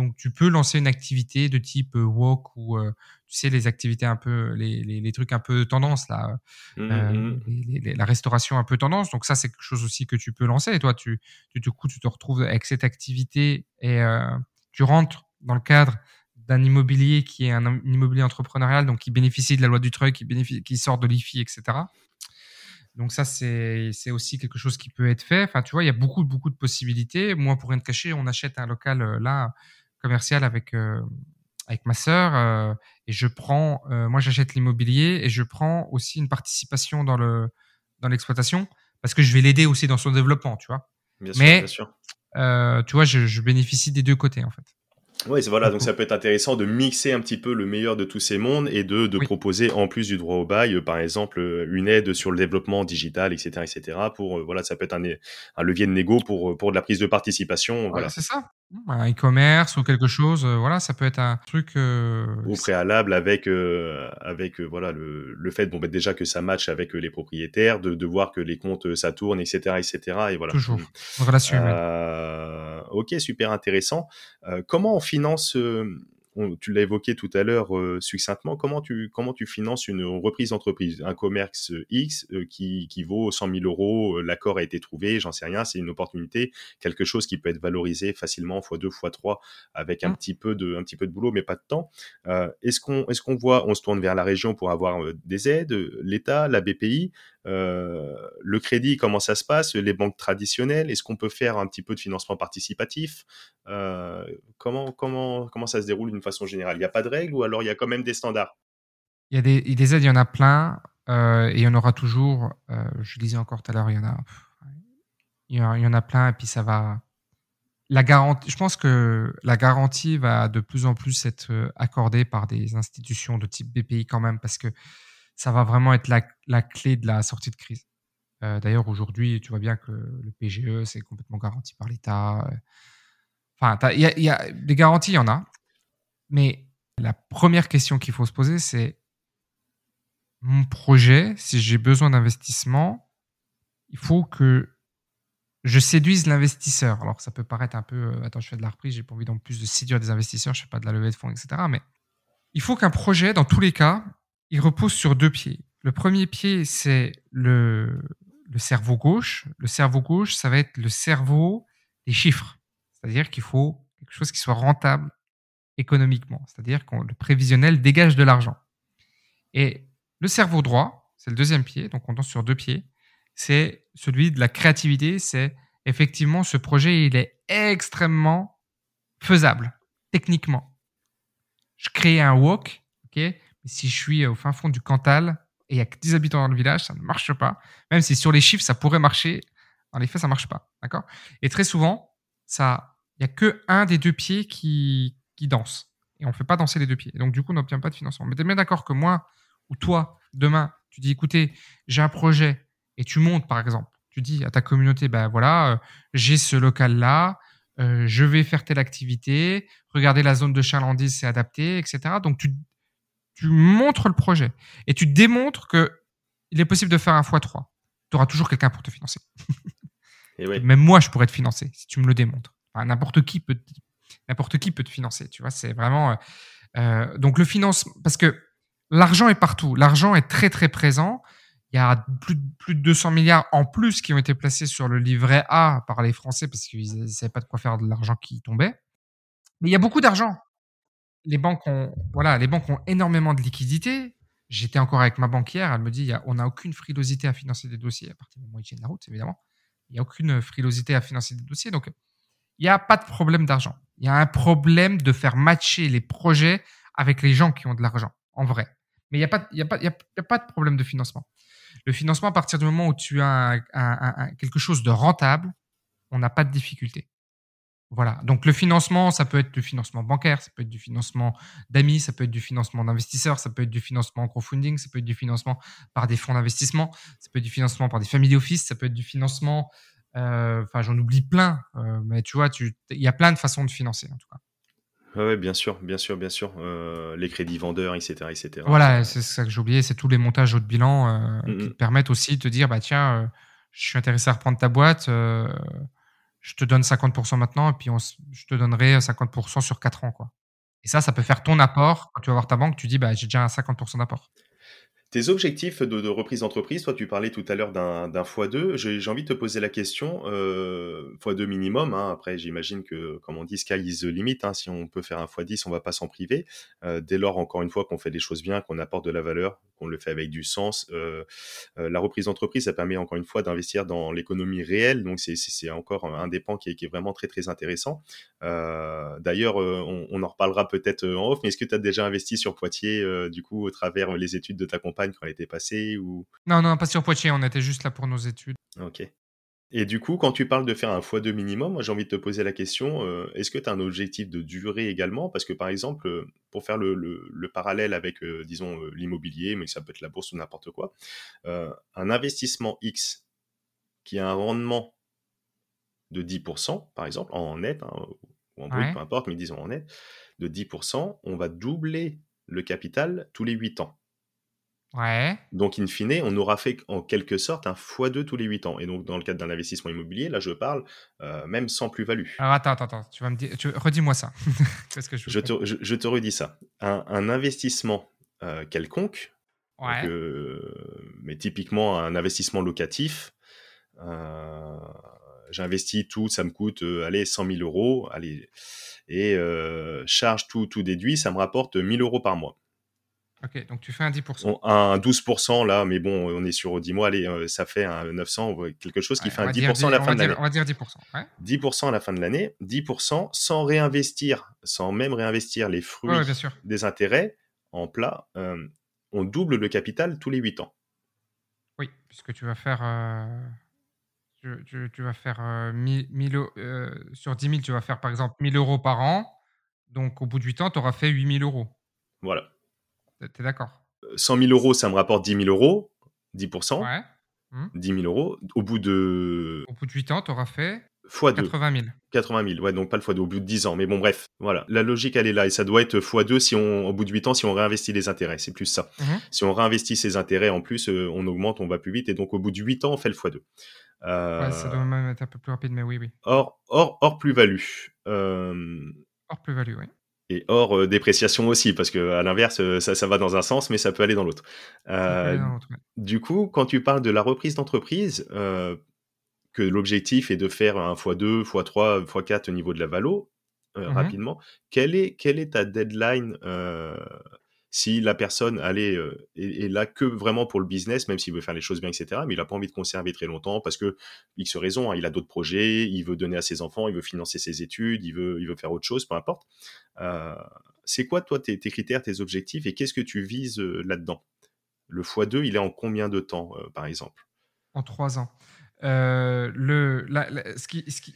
Donc, tu peux lancer une activité de type euh, walk ou, euh, tu sais, les activités un peu, les, les, les trucs un peu tendance, là, mmh, euh, mmh. les, la restauration un peu tendance. Donc, ça, c'est quelque chose aussi que tu peux lancer. Et toi, tu, tu, du coup, tu te retrouves avec cette activité et tu rentres dans le cadre d'un immobilier qui est un, immobilier entrepreneurial, donc qui bénéficie de la loi du truc, qui, bénéficie, qui sort de l'IFI, etc. Donc ça, c'est aussi quelque chose qui peut être fait. Enfin, tu vois, il y a beaucoup beaucoup de possibilités. Moi, pour rien te cacher, on achète un local là commercial avec euh, avec ma sœur euh, et je prends. moi, j'achète l'immobilier et je prends aussi une participation dans le dans l'exploitation parce que je vais l'aider aussi dans son développement, tu vois. Bien sûr, Mais bien sûr. tu vois, je, je bénéficie des deux côtés en fait. Oui, voilà, donc ça peut être intéressant de mixer un petit peu le meilleur de tous ces mondes et de, de proposer en plus du droit au bail, euh, par exemple, euh, une aide sur le développement digital, etc., etc. Pour euh, voilà, ça peut être un, un levier de négo pour pour de la prise de participation. Voilà, c'est ça. Un e-commerce ou quelque chose, voilà, ça peut être un truc au préalable avec avec voilà le, le fait bon ben, déjà que ça matche avec les propriétaires, de, de voir que les comptes ça tourne, etc., etc. Et voilà. Toujours. Relation. ok, super intéressant. comment on finance, euh, tu l'as évoqué tout à l'heure euh, succinctement, comment tu, comment tu finances une reprise d'entreprise? Un commerce X euh, qui, qui vaut 100 000 euros, l'accord a été trouvé, j'en sais rien, c'est une opportunité, quelque chose qui peut être valorisé facilement fois deux, fois trois, avec un, mmh. petit peu de, un petit peu de boulot, mais pas de temps. est-ce qu'on est qu'on voit, on se tourne vers la région pour avoir des aides, l'État, la BPI euh, le crédit, comment ça se passe? Les banques traditionnelles Est-ce qu'on peut faire un petit peu de financement participatif? Euh, comment, comment, comment ça se déroule d'une façon générale? Il n'y a pas de règles ou alors il y a quand même des standards? Il y a des, aides, il y en a plein euh, et il y en aura toujours. je disais encore tout à l'heure, il y en a, il y en a plein et puis ça va. La garantie, je pense que la garantie va de plus en plus être accordée par des institutions de type BPI quand même parce que ça va vraiment être la, clé de la sortie de crise. Euh, d'ailleurs, aujourd'hui, tu vois bien que le PGE, c'est complètement garanti par l'État. Enfin, il y, a des garanties, il y en a. Mais la première question qu'il faut se poser, c'est mon projet, si j'ai besoin d'investissement, il faut que je séduise l'investisseur. Alors, ça peut paraître un peu, euh, attends, je fais de la reprise, j'ai pas envie d'en plus de séduire des investisseurs, je fais pas de la levée de fonds, etc. Mais il faut qu'un projet, dans tous les cas, il repose sur deux pieds. Le premier pied, c'est le, cerveau gauche. Le cerveau gauche, ça va être le cerveau des chiffres. C'est-à-dire qu'il faut quelque chose qui soit rentable économiquement. C'est-à-dire que le prévisionnel dégage de l'argent. Et le cerveau droit, c'est le deuxième pied, donc on danse sur deux pieds, c'est celui de la créativité. C'est effectivement ce projet, il est extrêmement faisable, techniquement. Je crée un walk, ok? Si je suis au fin fond du Cantal et il y a que 10 habitants dans le village, ça ne marche pas. Même si sur les chiffres, ça pourrait marcher, les faits, ça marche pas. D'accord? Et très souvent, ça, il y a que un des deux pieds qui, qui danse. Et on ne fait pas danser les deux pieds. donc, du coup, on n'obtient pas de financement. Mais tu es bien d'accord que moi ou toi, demain, tu dis, écoutez, j'ai un projet et tu montes, par exemple. Tu dis à ta communauté, ben voilà, euh, j'ai ce local-là, euh, je vais faire telle activité, regardez la zone de chalandise, c'est adapté, etc. Donc, tu, tu montres le projet et tu démontres que il est possible de faire un x3. Tu auras toujours quelqu'un pour te financer. Même moi, je pourrais te financer si tu me le démontres. n'importe qui peut, n'importe qui peut te financer. Tu vois, c'est vraiment. Euh, euh, donc le financement, parce que l'argent est partout. L'argent est très très présent. Il y a plus, plus de 200 milliards en plus qui ont été placés sur le livret A par les Français parce qu'ils ne savaient pas de quoi faire de l'argent qui tombait. Mais il y a beaucoup d'argent les banques ont, voilà, les banques ont énormément de liquidités. J'étais encore avec ma banquière, elle me dit, on n'a aucune frilosité à financer des dossiers à partir du moment où ils tiennent la route, évidemment. Il n'y a aucune frilosité à financer des dossiers. Donc, il n'y a pas de problème d'argent. Il y a un problème de faire matcher les projets avec les gens qui ont de l'argent, en vrai. Mais il n'y a, pas, a, pas, a pas de problème de financement. Le financement, à partir du moment où tu as quelque chose de rentable, on n'a pas de difficulté. Voilà. Donc le financement, ça peut être du financement bancaire, ça peut être du financement d'amis, ça peut être du financement d'investisseurs, ça peut être du financement en crowdfunding, ça peut être du financement par des fonds d'investissement, ça peut être du financement par des familles d'office, ça peut être du financement. Euh, enfin, j'en oublie plein, euh, mais tu vois, il y a plein de façons de financer en tout cas. Oui, bien sûr, bien sûr, bien sûr. Euh, les crédits vendeurs, etc. etc. Voilà, c'est ça que j'ai oublié, c'est tous les montages haut de bilan mmh, qui mmh. te permettent aussi de te dire, bah tiens, je suis intéressé à reprendre ta boîte je te donne 50% maintenant et puis je te donnerai 50% sur 4 ans. Et ça, ça peut faire ton apport. Quand tu vas voir ta banque, tu dis, bah, j'ai déjà un 50% d'apport. Tes objectifs de, reprise d'entreprise, toi tu parlais tout à l'heure d'un x2, j'ai envie de te poser la question, euh, x2 minimum, hein. après j'imagine que comme on dit sky is the limit, hein. si on peut faire un x10 on va pas s'en priver, euh, dès lors encore une fois qu'on fait des choses bien, qu'on apporte de la valeur, qu'on le fait avec du sens. Euh, la reprise d'entreprise, ça permet encore une fois d'investir dans l'économie réelle, donc c'est encore un des pans qui est, qui est, vraiment très très intéressant. D'ailleurs, on, on, en reparlera peut-être en off, mais est-ce que tu as déjà investi sur Poitiers, du coup, au travers les études de ta compagne quand elle était passée ou... Non, non, pas sur Poitiers, on était juste là pour nos études. Ok. Et du coup, quand tu parles de faire un x2 minimum, moi j'ai envie de te poser la question, euh, est-ce que tu as un objectif de durée également? Parce que par exemple, euh, pour faire le, le, parallèle avec, euh, disons, l'immobilier, mais ça peut être la bourse ou n'importe quoi, un investissement X qui a un rendement de 10%, par exemple, en net, hein, ou en brut, peu importe, mais disons en net, de 10%, on va doubler le capital tous les 8 ans. Ouais. Donc, in fine, on aura fait en quelque sorte un x2 tous les 8 ans. Et donc, dans le cadre d'un investissement immobilier, là, je parle euh, même sans plus-value. Alors, attends, attends, attends. Tu vas me dire, redis-moi ça. que je, te, je, te, redis ça. Un, investissement euh, quelconque, ouais. Euh, mais typiquement un investissement locatif, j'investis tout, ça me coûte, allez, 100 000 euros, allez, et charge tout, tout déduit, ça me rapporte 1000 euros par mois. Ok, donc tu fais un 10%. un 12% là, mais bon, on est sur 10 mois, allez, euh, ça fait un 900, quelque chose qui fait un 10% à la fin de l'année. On va dire 10%. 10% à la fin de l'année, 10% sans réinvestir, sans même réinvestir les fruits des intérêts en plat, euh, on double le capital tous les 8 ans. Oui, puisque tu vas faire... Euh, tu, vas faire sur 10 000, tu vas faire par exemple 1000 euros par an. Donc au bout de 8 ans, tu auras fait 8000 euros. Voilà. T'es d'accord? 100 000 euros, ça me rapporte 10 000 euros, 10%. Ouais. 10 mmh. 000 euros. Au bout de. Au bout de 8 ans, tu auras fait. x2. 80 000. 80 000, ouais, donc pas le x2, au bout de 10 ans. Mais bon, bref, voilà. La logique, elle est là. Et ça doit être x2 si on, au bout de 8 ans, si on réinvestit les intérêts. C'est plus ça. Mmh. Si on réinvestit ses intérêts, en plus, euh, on augmente, on va plus vite. Et donc, au bout de 8 ans, on fait le x2. Euh... Ouais, ça doit même être un peu plus rapide, mais oui, oui. Or, or, or plus-value. Euh... Hors plus-value, oui et hors euh, dépréciation aussi, parce que à l'inverse, euh, ça, ça va dans un sens, mais ça peut aller dans l'autre. Euh, du coup, quand tu parles de la reprise d'entreprise, que l'objectif est de faire un x2, x3, x4 au niveau de la valo, mmh rapidement, quelle est, quelle est ta deadline si la personne allait, est, là que vraiment pour le business, même s'il veut faire les choses bien, etc., mais il n'a pas envie de conserver très longtemps parce que X raison, hein, il a d'autres projets, il veut donner à ses enfants, il veut financer ses études, il veut, il veut faire autre chose, peu importe. C'est quoi, toi, tes, critères, tes objectifs et qu'est-ce que tu vises là-dedans? Le x2, il est en combien de temps, par exemple? En trois ans. le,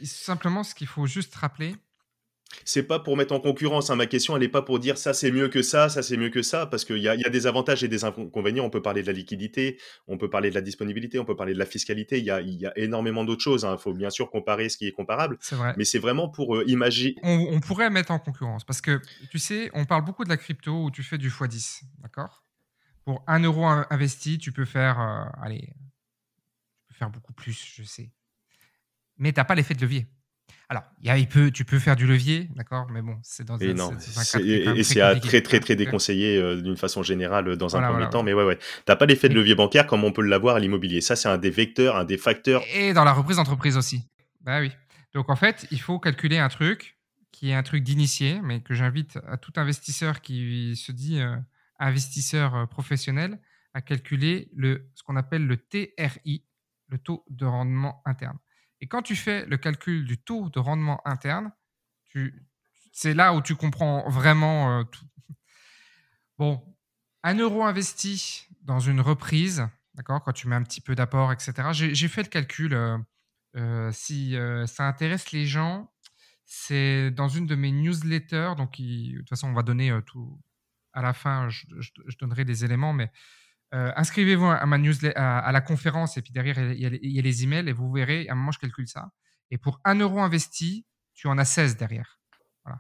simplement, ce qu'il faut juste rappeler, c'est pas pour mettre en concurrence. Hein. Ma question, elle n'est pas pour dire ça c'est mieux que ça, ça c'est mieux que ça, parce qu'il y a, des avantages et des inconvénients. On peut parler de la liquidité, on peut parler de la disponibilité, on peut parler de la fiscalité. Il y a, énormément d'autres choses. Il hein. faut bien sûr comparer ce qui est comparable. C'est vrai. Mais c'est vraiment pour euh, imaginer. On, pourrait mettre en concurrence, parce que tu sais, on parle beaucoup de la crypto où tu fais du x10, d'accord? Pour un euro investi, tu peux faire, euh, allez, tu peux faire beaucoup plus, je sais. Mais tu n'as pas l'effet de levier. Alors, il peut, tu peux faire du levier, d'accord, mais bon, c'est dans et un, non, et, c'est très très très déconseillé euh, d'une façon générale euh, dans un premier temps, mais ouais ouais, t'as pas l'effet de levier bancaire comme on peut l'avoir à l'immobilier. Ça, c'est un des vecteurs, un des facteurs. Et dans la reprise d'entreprise aussi. Bah oui. Donc en fait, il faut calculer un truc qui est un truc d'initié, mais que j'invite à tout investisseur qui se dit euh, investisseur professionnel à calculer le ce qu'on appelle le TRI, le taux de rendement interne. Et quand tu fais le calcul du taux de rendement interne, c'est là où tu comprends vraiment euh. Bon, un euro investi dans une reprise, d'accord, quand tu mets un petit peu d'apport, etc. J'ai fait le calcul. Euh, euh, si ça intéresse les gens, c'est dans une de mes newsletters. Donc, de toute façon, on va donner tout à la fin. Je, je donnerai des éléments, mais euh, inscrivez-vous à ma newsletter, à, la conférence, et puis derrière, il y, a, les emails, et vous verrez, à un moment, je calcule ça. Et pour un euro investi, tu en as 16 derrière. Voilà.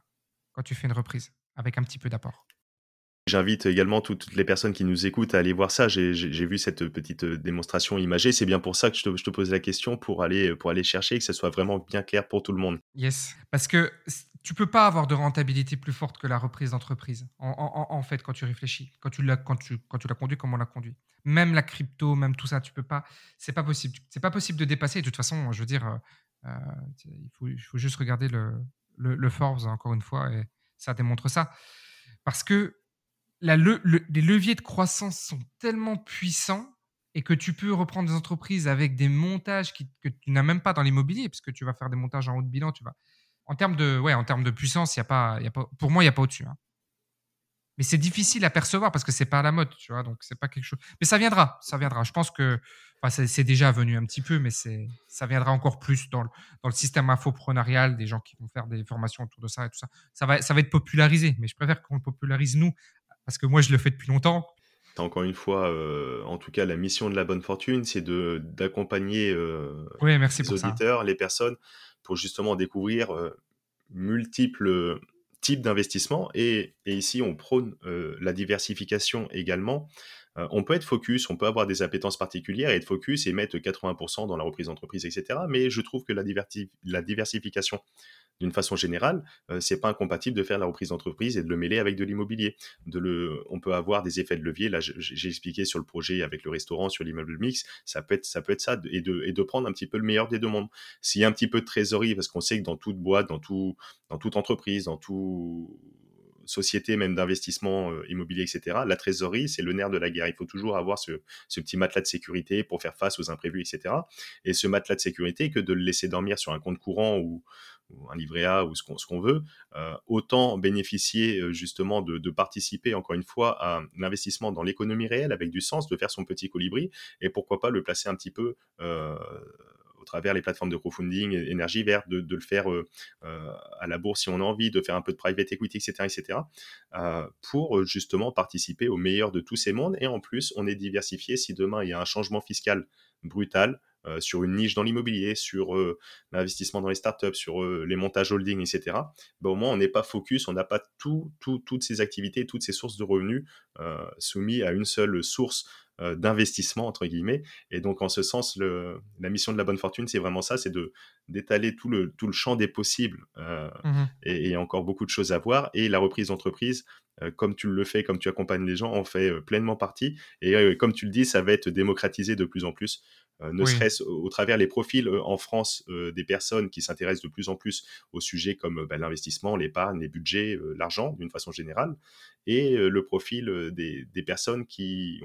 Quand tu fais une reprise, avec un petit peu d'apport. J'invite également toutes les personnes qui nous écoutent à aller voir ça. J'ai vu cette petite euh, démonstration imagée. C'est bien pour ça que je te, je te, pose la question, pour aller, pour aller chercher, que ce soit vraiment bien clair pour tout le monde. Yes. Parce que tu peux pas avoir de rentabilité plus forte que la reprise d'entreprise. En, fait, quand tu réfléchis, quand tu l'as, quand tu, quand tu l'as comme on l'a conduit. Même la crypto, même tout ça, tu peux pas. C'est pas possible. C'est pas possible de dépasser. de toute façon, je veux dire, euh, euh, il, faut, juste regarder le, le, Forbes encore une fois et ça démontre ça. Parce que les leviers de croissance sont tellement puissants et que tu peux reprendre des entreprises avec des montages que tu n'as même pas dans l'immobilier, parce que tu vas faire des montages en haut de bilan, tu vas. En termes de, ouais, en termes de puissance, y a pas, y a pas, pour moi, il n'y a pas au-dessus. Hein. Mais c'est difficile à percevoir parce que c'est pas à la mode, tu vois. Donc c'est pas quelque chose. Mais ça viendra, ça viendra. Je pense que c'est déjà venu un petit peu, mais c'est ça viendra encore plus dans le, dans le système infoprenarial, des gens qui vont faire des formations autour de ça et tout ça. Ça va, ça va être popularisé, mais je préfère qu'on le popularise nous parce que moi je le fais depuis longtemps encore une fois, euh, en tout cas, la mission de la bonne fortune, c'est de d'accompagner euh, les auditeurs, les personnes, pour justement découvrir euh, multiples types d'investissements. Et, et, ici, on prône la diversification également. On peut être focus, on peut avoir des appétences particulières et être focus et mettre 80% dans la reprise d'entreprise, etc. Mais je trouve que la, diversification d'une façon générale, euh, c'est pas incompatible de faire la reprise d'entreprise et de le mêler avec de l'immobilier. On peut avoir des effets de levier. Là, j'ai expliqué sur le projet avec le restaurant, sur l'immeuble mix, ça peut être ça, et de prendre un petit peu le meilleur des deux mondes. S'il y a un petit peu de trésorerie, parce qu'on sait que dans toute boîte, dans tout, dans toute entreprise, dans tout société même d'investissement euh, immobilier, etc., la trésorerie, c'est le nerf de la guerre. Il faut toujours avoir ce, petit matelas de sécurité pour faire face aux imprévus, etc. Et ce matelas de sécurité, que de le laisser dormir sur un compte courant ou, un livret A ou ce qu'on veut, euh, autant bénéficier euh, justement de, participer encore une fois à l'investissement dans l'économie réelle avec du sens, de faire son petit colibri et pourquoi pas le placer un petit peu au travers les plateformes de crowdfunding, énergie verte, de, le faire à la bourse si on a envie, de faire un peu de private equity, etc., etc., pour justement participer au meilleur de tous ces mondes. Et en plus, on est diversifié si demain il y a un changement fiscal brutal, euh, sur une niche dans l'immobilier, sur euh, l'investissement dans les startups, sur euh, les montages holding, etc., ben, au moins on n'est pas focus, on n'a pas tout, toutes ces activités, toutes ces sources de revenus soumis à une seule source d'investissement entre guillemets. Et donc en ce sens le, la mission de la bonne fortune c'est vraiment ça c'est de d'étaler tout le tout le champ des possibles mmh et il y a encore beaucoup de choses à voir. Et la reprise d'entreprise comme tu le fais comme tu accompagnes les gens en fait pleinement partie. Et comme tu le dis ça va être démocratisé de plus en plus euh, ne serait-ce au, travers les profils euh, en France euh, des personnes qui s'intéressent de plus en plus aux sujets comme bah, l'investissement, l'épargne, les budgets, l'argent d'une façon générale, et le profil des, personnes qui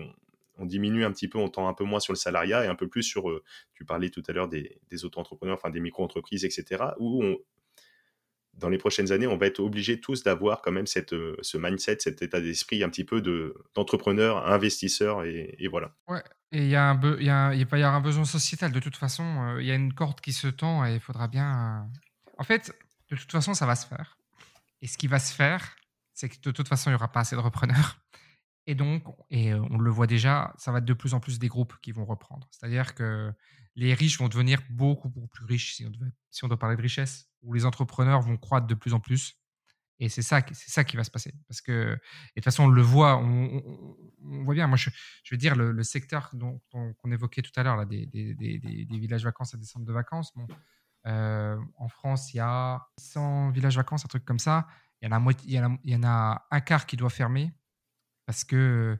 ont, diminue un petit peu, on tend un peu moins sur le salariat et un peu plus sur, tu parlais tout à l'heure des, des auto-entrepreneurs, enfin des micro-entreprises, etc., où on, dans les prochaines années, on va être obligés tous d'avoir quand même cette, euh, ce mindset, cet état d'esprit un petit peu d'entrepreneur, investisseur, et, voilà. Ouais, et il y, a un y, a, il va y avoir un besoin sociétal. De toute façon, euh, il y a une corde qui se tend et il faudra bien. Euh, en fait, de toute façon, ça va se faire. Et ce qui va se faire, c'est que de toute façon, il n'y aura pas assez de repreneurs. Et donc, et on le voit déjà, ça va être de plus en plus des groupes qui vont reprendre. C'est-à-dire que les riches vont devenir beaucoup, beaucoup plus riches, si on, doit parler de richesse, où les entrepreneurs vont croître de plus en plus. Et c'est ça, c'est ça qui va se passer. Parce que, et de toute façon, on le voit, on, voit bien. Moi, je, veux dire, le, secteur dont, qu'on évoquait tout à l'heure, là, des, villages vacances et des centres de vacances, euh, en France, il y a 100 villages vacances, un truc comme ça. Il y en a un quart qui doit fermer parce que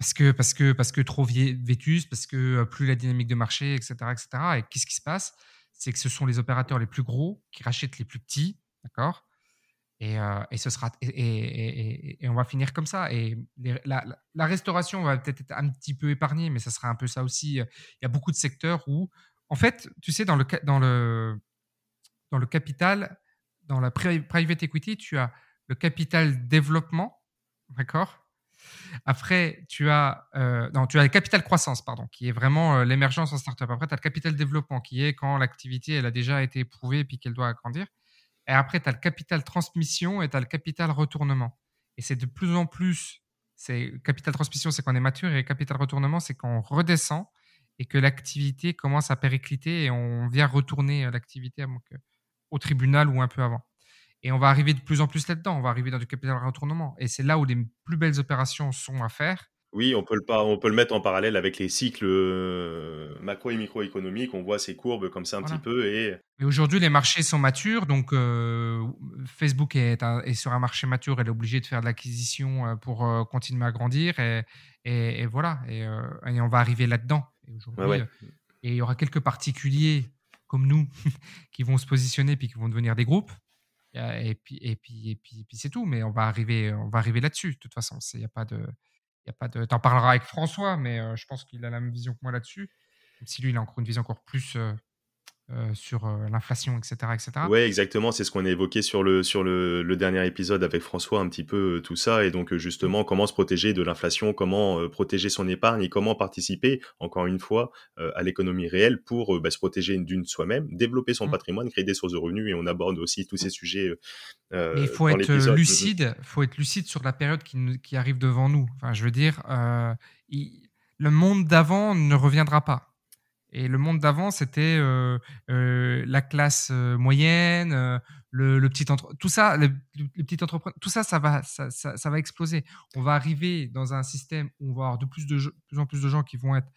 parce que, parce que, parce que trop vétus, parce que plus la dynamique de marché, etc. etc. Et qu'est-ce qui se passe? C'est que ce sont les opérateurs les plus gros qui rachètent les plus petits, d'accord? Et, et, ce sera et, et, on va finir comme ça. Et la, la, restauration va peut-être être un petit peu épargnée, mais ça sera un peu ça aussi. Il y a beaucoup de secteurs où, en fait, tu sais, dans le, dans le, dans le capital, dans la private equity, tu as le capital développement, d'accord? Après, tu as, euh, non, tu as le capital croissance, pardon, qui est vraiment euh, l'émergence en startup. Après, tu as le capital développement, qui est quand l'activité elle a déjà été éprouvée et qu'elle doit agrandir. Et après, tu as le capital transmission et tu as le capital retournement. Et c'est de plus en plus, c'est capital transmission, c'est quand on est mature, et capital retournement, c'est quand on redescend et que l'activité commence à péricliter et on vient retourner euh, l'activité au tribunal ou un peu avant. Et on va arriver de plus en plus là-dedans. On va arriver dans du capital retournement. Et c'est là où les plus belles opérations sont à faire. Oui, on peut le, on peut le mettre en parallèle avec les cycles euh, macro et microéconomiques. On voit ces courbes comme ça un petit peu. Et, aujourd'hui, les marchés sont matures. Donc, euh, Facebook est, est, sur un marché mature. Elle est obligée de faire de l'acquisition euh, pour continuer à grandir. Et, et, voilà. Et, on va arriver là-dedans. Et, il y aura quelques particuliers comme nous qui vont se positionner puis qui vont devenir des groupes. Et puis, et puis, et puis, c'est tout. Mais on va arriver, on va arriver là-dessus. De toute façon, il y a pas de, y a pas de. T'en parleras avec François, mais je pense qu'il a la même vision que moi là-dessus. Même si lui, il a encore une vision encore plus euh, sur euh, l'inflation, etc., etc. Oui, exactement. C'est ce qu'on a évoqué sur le sur le, le, dernier épisode avec François, un petit peu euh, tout ça, et donc justement comment se protéger de l'inflation, comment protéger son épargne et comment participer, encore une fois, à l'économie réelle pour bah, se protéger d'une soi-même, développer son mmh. patrimoine, créer des sources de revenus, et on aborde aussi tous ces sujets. Mais il faut être lucide, faut être lucide sur la période qui, qui, arrive devant nous. Enfin, je veux dire, le monde d'avant ne reviendra pas. Et le monde d'avant, c'était euh, euh, la classe euh, moyenne, le, petit entre... tout ça, le, petit entrepreneur, tout ça, ça va, ça, va exploser. On va arriver dans un système où on va avoir de plus, en plus de gens qui vont être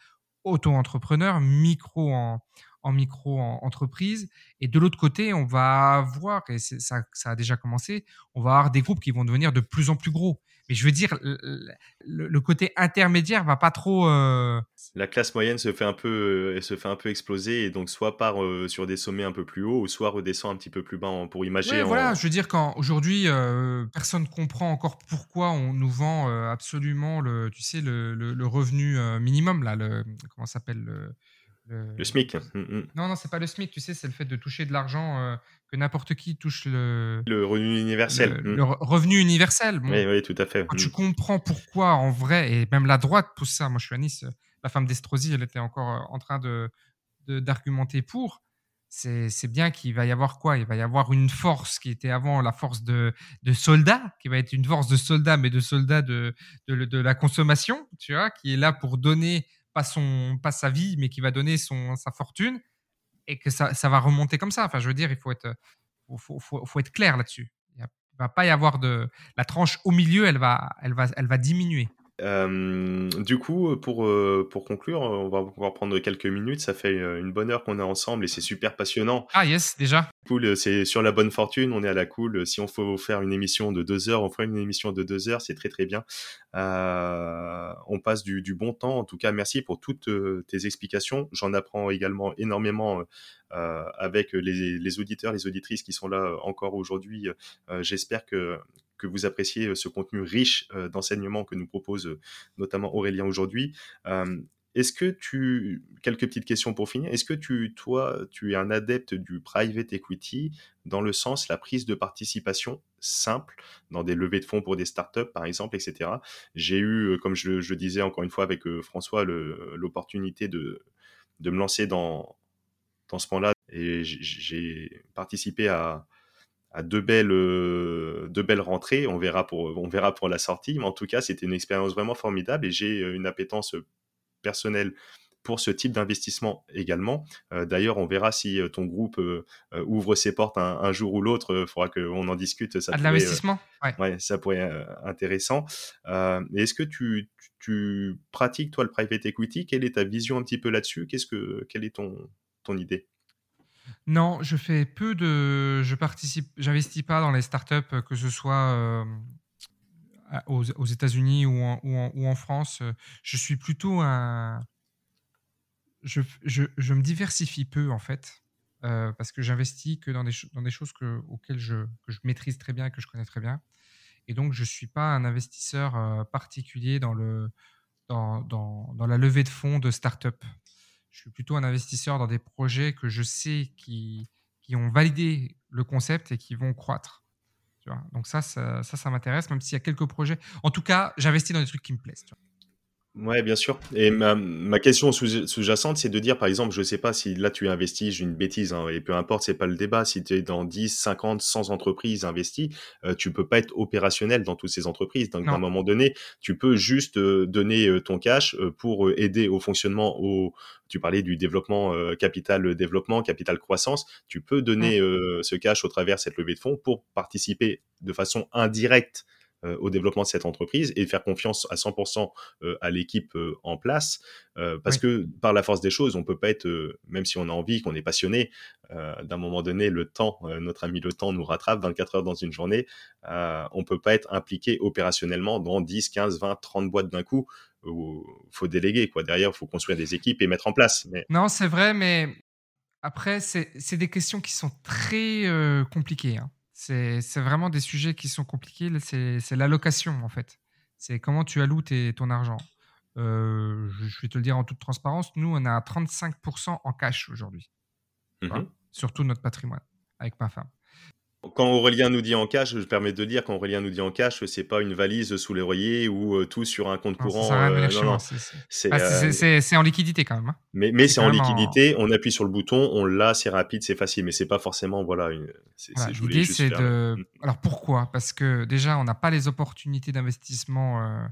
auto-entrepreneurs, micro en, en micro-entreprise. Et de l'autre côté, on va voir, et ça a déjà commencé, on va avoir des groupes qui vont devenir de plus en plus gros. Mais je veux dire, le, côté intermédiaire va pas trop. Euh, la classe moyenne se fait un peu, euh, elle se fait un peu exploser et donc soit part euh, sur des sommets un peu plus hauts ou soit redescend un petit peu plus bas pour imaginer. Voilà, je veux dire quand aujourd'hui personne comprend encore pourquoi on nous vend absolument le, tu sais, le, le revenu minimum là, le comment s'appelle le le, SMIC. Mm, mm. Non, non, c'est pas le SMIC, tu sais, c'est le fait de toucher de l'argent, euh, que n'importe qui touche le... Le revenu universel. Le, mm. revenu universel. oui, oui, tout à fait. Quand tu comprends pourquoi, en vrai, et même la droite pousse ça, moi je suis à Nice, la femme d'Estrosi, elle était encore euh, en train de d'argumenter pour, c'est bien qu'il va y avoir quoi? Il va y avoir une force qui était avant la force de, de soldats, qui va être une force de soldats, mais de soldats de, de, de la consommation, tu vois, qui est là pour donner pas, son, pas sa vie, mais qui va donner son, sa fortune, et que ça, ça va remonter comme ça. Enfin, je veux dire, il faut être, faut, faut, faut être clair là-dessus. Il ne va pas y avoir de... La tranche au milieu, elle va, elle va, elle va diminuer. Euh, du coup, pour, euh, pour conclure, on va pouvoir prendre quelques minutes. Ça fait euh, une bonne heure qu'on est ensemble et c'est super passionnant. Ah yes, déjà. Cool, c'est sur la bonne fortune, on est à la cool. Si on faut faire une émission de deux heures, on fera une émission de deux heures, c'est très très bien. on passe du, du, bon temps. En tout cas, merci pour toutes tes explications. J'en apprends également énormément avec les, les, auditeurs, les auditrices qui sont là encore aujourd'hui. J'espère que que vous appréciez euh, ce contenu riche euh, d'enseignements que nous propose euh, notamment Aurélien aujourd'hui. Est-ce que tu, quelques petites questions pour finir, est-ce que tu, toi, tu es un adepte du private equity dans le sens la prise de participation simple dans des levées de fonds pour des startups, par exemple, etc. J'ai eu, comme je, je, disais encore une fois avec François, l'opportunité de, de me lancer dans, dans ce point-là et j'ai participé à, à deux belles, euh, deux belles rentrées. On verra pour, on verra pour la sortie. Mais en tout cas, c'était une expérience vraiment formidable et j'ai euh, une appétence personnelle pour ce type d'investissement également. Euh, d'ailleurs, on verra si ton groupe ouvre ses portes un, jour ou l'autre. Il faudra qu'on en discute. Ça de l'investissement ouais. ça pourrait être intéressant. Est-ce que tu, tu, pratiques, toi, le private equity? Quelle est ta vision un petit peu là-dessus? Qu'est-ce que, Quelle est ton, ton idée? Non, je fais peu de. Je participe. J'investis pas dans les startups, euh, que ce soit euh, aux, États-Unis ou en, France. Je suis plutôt un. Je, me diversifie peu en fait, euh, parce que j'investis que dans des, dans des choses que, auxquelles je, maîtrise très bien et que je connais très bien. Et donc, je ne suis pas un investisseur particulier dans la levée de fonds de startups je suis plutôt un investisseur dans des projets que je sais qui, qui ont validé le concept et qui vont croître. Donc ça, ça, ça, m'intéresse, même s'il y a quelques projets. En tout cas, j'investis dans des trucs qui me plaisent. Ouais, bien sûr. Et ma, ma question sous-jacente, c'est de dire, par exemple, je sais pas si là tu investis, j'ai une bêtise, hein, et peu importe, c'est pas le débat. Si tu es dans 10, 50, 100 entreprises investies, euh, tu peux pas être opérationnel dans toutes ces entreprises. Donc, à un moment donné, tu peux juste euh, donner euh, ton cash euh, pour aider au fonctionnement, au, tu parlais du développement, capital développement, capital croissance. Tu peux donner mmh. ce cash au travers de cette levée de fonds pour participer de façon indirecte euh, au développement de cette entreprise et faire confiance à 100% euh, à l'équipe euh, en place. parce que par la force des choses, on peut pas être, même si on a envie, qu'on est passionné, d'un moment donné, le temps, notre ami le temps nous rattrape 24 heures dans une journée. on peut pas être impliqué opérationnellement dans 10, 15, 20, 30 boîtes d'un coup. Il faut déléguer quoi. Derrière, il faut construire des équipes et mettre en place. Mais... Non, c'est vrai, mais après, c'est des questions qui sont très compliquées. Hein C'est vraiment des sujets qui sont compliqués. C'est l'allocation, en fait. C'est comment tu alloues ton argent. Euh, je vais te le dire en toute transparence, nous, on a 35% en cash aujourd'hui. Mmh Surtout notre patrimoine, avec ma femme. Quand Aurélien nous dit en cash, je permets de dire, quand Aurélien nous dit en cash, c'est pas une valise sous l'oreiller ou euh, tout sur un compte courant. C'est en liquidité quand même. Hein. Mais, mais c'est en liquidité, on appuie sur le bouton, on l'a, c'est rapide, c'est facile, mais c'est pas forcément. Voilà, L'idée, c'est de. Alors pourquoi? Parce que déjà, on n'a pas les opportunités d'investissement. Euh,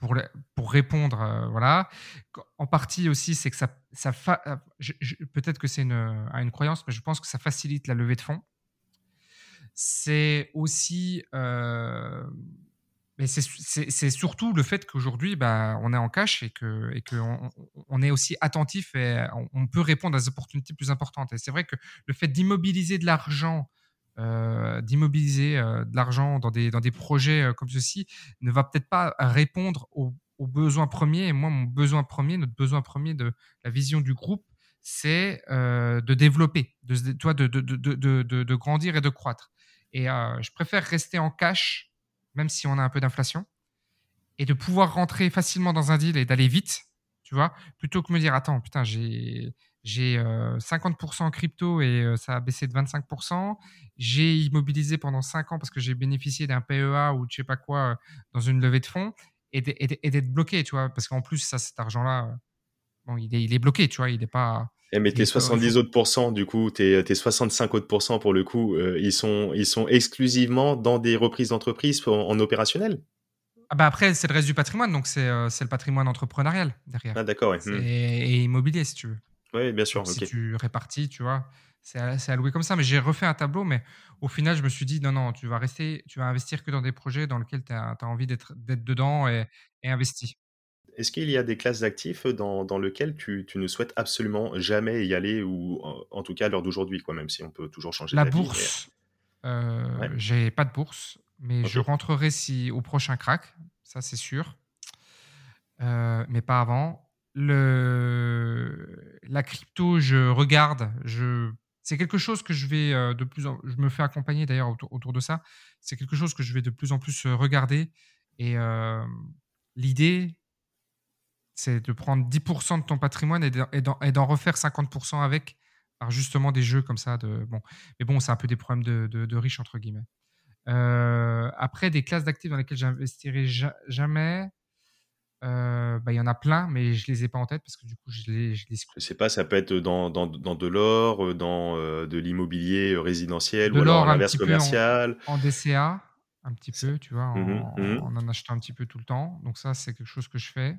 pour, pour, répondre, euh, voilà. En partie aussi, c'est que ça, ça peut-être que c'est une, une croyance, mais je pense que ça facilite la levée de fonds c'est aussi. Euh, mais c'est surtout le fait qu'aujourd'hui, bah, on est en cash et qu'on et que on, est aussi attentif et on, peut répondre à des opportunités plus importantes. Et c'est vrai que le fait d'immobiliser de l'argent, euh, d'immobiliser euh, de l'argent dans des, dans des projets comme ceci, ne va peut-être pas répondre aux, besoins premiers. Et moi, mon besoin premier, notre besoin premier de la vision du groupe, c'est de développer, de, de, de, de, grandir et de croître. Et euh, je préfère rester en cash, même si on a un peu d'inflation, et de pouvoir rentrer facilement dans un deal et d'aller vite, tu vois, plutôt que me dire attends, putain, j'ai j'ai 50% euh, en crypto et euh, ça a baissé de 25%. J'ai immobilisé pendant 5 ans parce que j'ai bénéficié d'un PEA ou je sais pas quoi dans une levée de fonds et d'être bloqué, tu vois, parce qu'en plus, ça, cet argent-là, bon, il est, il est bloqué, tu vois, il n'est pas eh, mais tes 70 autres pourcents, du coup, tes, tes 65 autres pourcents, pour le coup, euh, ils, sont, ils sont exclusivement dans des reprises d'entreprise en, opérationnel ah bah après, c'est le reste du patrimoine, donc c'est euh, le patrimoine entrepreneurial derrière. Ah d'accord, hmm. Et immobilier, si tu veux. Oui, bien sûr. Si tu répartis, tu vois, c'est alloué comme ça. Mais j'ai refait un tableau, mais au final, je me suis dit, non, non, tu vas rester, tu vas investir que dans des projets dans lesquels tu as, envie d'être dedans et, et investi. Est-ce qu'il y a des classes d'actifs dans, dans lesquelles tu, tu, ne souhaites absolument jamais y aller, ou en, tout cas à l'heure d'aujourd'hui, quoi, même si on peut toujours changer La bourse, euh, j'ai pas de bourse, mais je rentrerai si, au prochain crack, ça c'est sûr, euh, mais pas avant. Le, la crypto, je regarde, je, c'est quelque chose que je vais euh, de plus en je me fais accompagner d'ailleurs autour, autour, de ça. C'est quelque chose que je vais de plus en plus regarder. Et l'idée, c'est de prendre 10% de ton patrimoine et d'en refaire 50% avec, par justement des jeux comme ça. De, bon. Mais bon, c'est un peu des problèmes de, de, riches, entre guillemets. Euh, après, des classes d'actifs dans lesquelles j'investirai jamais, euh, bah, il y en a plein, mais je les ai pas en tête parce que du coup, je les, je les... Je sais pas, ça peut être dans, dans, dans de l'or, euh, dans de l'immobilier résidentiel de ou alors l'inverse commercial. En, DCA, un petit peu, tu vois, mmh en, mmh en, en achetant un petit peu tout le temps. Donc ça, c'est quelque chose que je fais.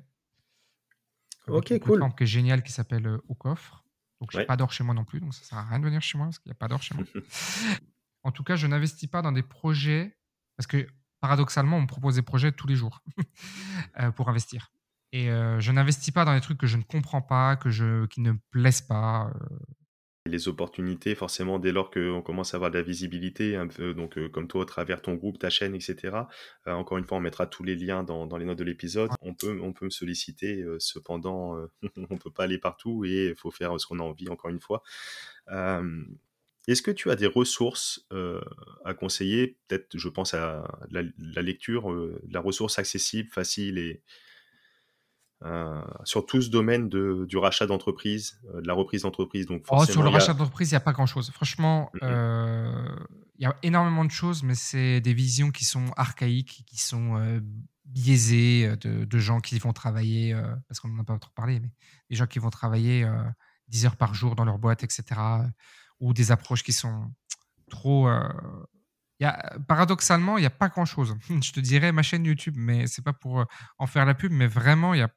Ok, cool. Une qui est géniale qui s'appelle euh, Au coffre. Donc, je n'ai pas d'or chez moi non plus, donc ça ne sert à rien de venir chez moi parce qu'il n'y a pas d'or chez moi. en tout cas, je n'investis pas dans des projets parce que paradoxalement, on me propose des projets tous les jours euh, pour investir. Et euh, je n'investis pas dans des trucs que je ne comprends pas, que je, qui ne me plaisent pas les opportunités, forcément, dès lors qu'on commence à avoir de la visibilité, un peu, donc euh, comme toi, à travers ton groupe, ta chaîne, etc. Euh, encore une fois, on mettra tous les liens dans, dans les notes de l'épisode. On peut, on peut me solliciter, euh, cependant, on peut pas aller partout et il faut faire ce qu'on a envie, encore une fois. Est-ce que tu as des ressources à conseiller? Peut-être, je pense à la, la lecture, la ressource accessible, facile et, euh, sur tout ce domaine de, du rachat d'entreprise, euh, de la reprise d'entreprise. Donc oh, sur le rachat d'entreprise, il n'y a pas grand-chose. Franchement, euh, il y a énormément de choses, mais c'est des visions qui sont archaïques, qui sont biaisées de, gens qui vont travailler, parce qu'on n'en a pas trop parlé, mais des gens qui vont travailler 10 heures par jour dans leur boîte, etc. ou des approches qui sont trop... Y a, paradoxalement, il n'y a pas grand-chose. Je te dirais ma chaîne YouTube, mais c'est pas pour en faire la pub, mais vraiment, il y a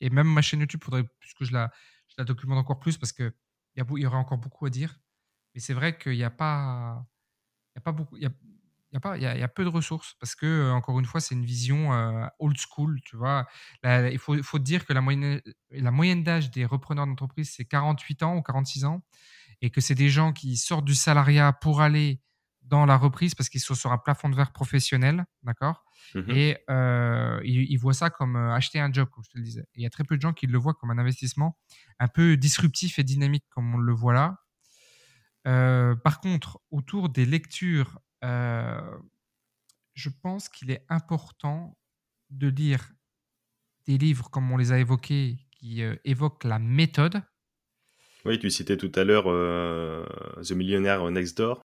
et même ma chaîne YouTube, faudrait que je la, documente encore plus parce qu'il y, y aurait encore beaucoup à dire. Mais c'est vrai qu'il n'y a pas, il a pas beaucoup, il y a, il y, a, peu de ressources parce que euh, encore une fois, c'est une vision euh, old school, tu vois. il faut, faut dire que la moyenne, la moyenne d'âge des repreneurs d'entreprise c'est 48 ans ou 46 ans et que c'est des gens qui sortent du salariat pour aller dans la reprise parce qu'ils sont sur un plafond de verre professionnel, d'accord? Mmh Et euh, ils, voient ça comme euh, acheter un job, comme je te le disais. il y a très peu de gens qui le voient comme un investissement un peu disruptif et dynamique, comme on le voit là. Euh, par contre, autour des lectures je pense qu'il est important de lire des livres comme on les a évoqués, qui évoquent la méthode. Oui, tu citais tout à l'heure The Millionaire Next Door.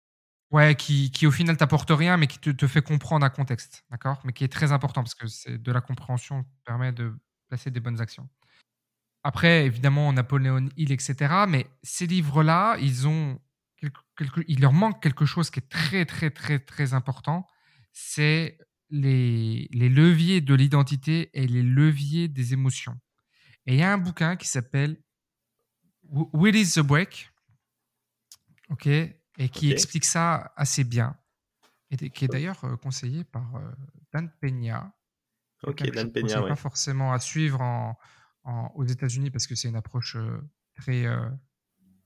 Ouais, qui, qui au final t'apporte rien, mais qui te, te, fait comprendre un contexte, d'accord? Mais qui est très important parce que c'est de la compréhension permet de placer des bonnes actions. Après, évidemment, Napoléon Hill, etc. Mais ces livres-là, ils ont quelque, il leur manque quelque chose qui est très, très, très, très important. C'est les, les leviers de l'identité et les leviers des émotions. Et il y a un bouquin qui s'appelle Will is the Break. OK? Et qui explique ça assez bien, et qui est d'ailleurs euh, conseillé par euh, Dan Peña. Ok, Dan Peña, pas forcément à suivre en, aux États-Unis parce que c'est une approche euh, très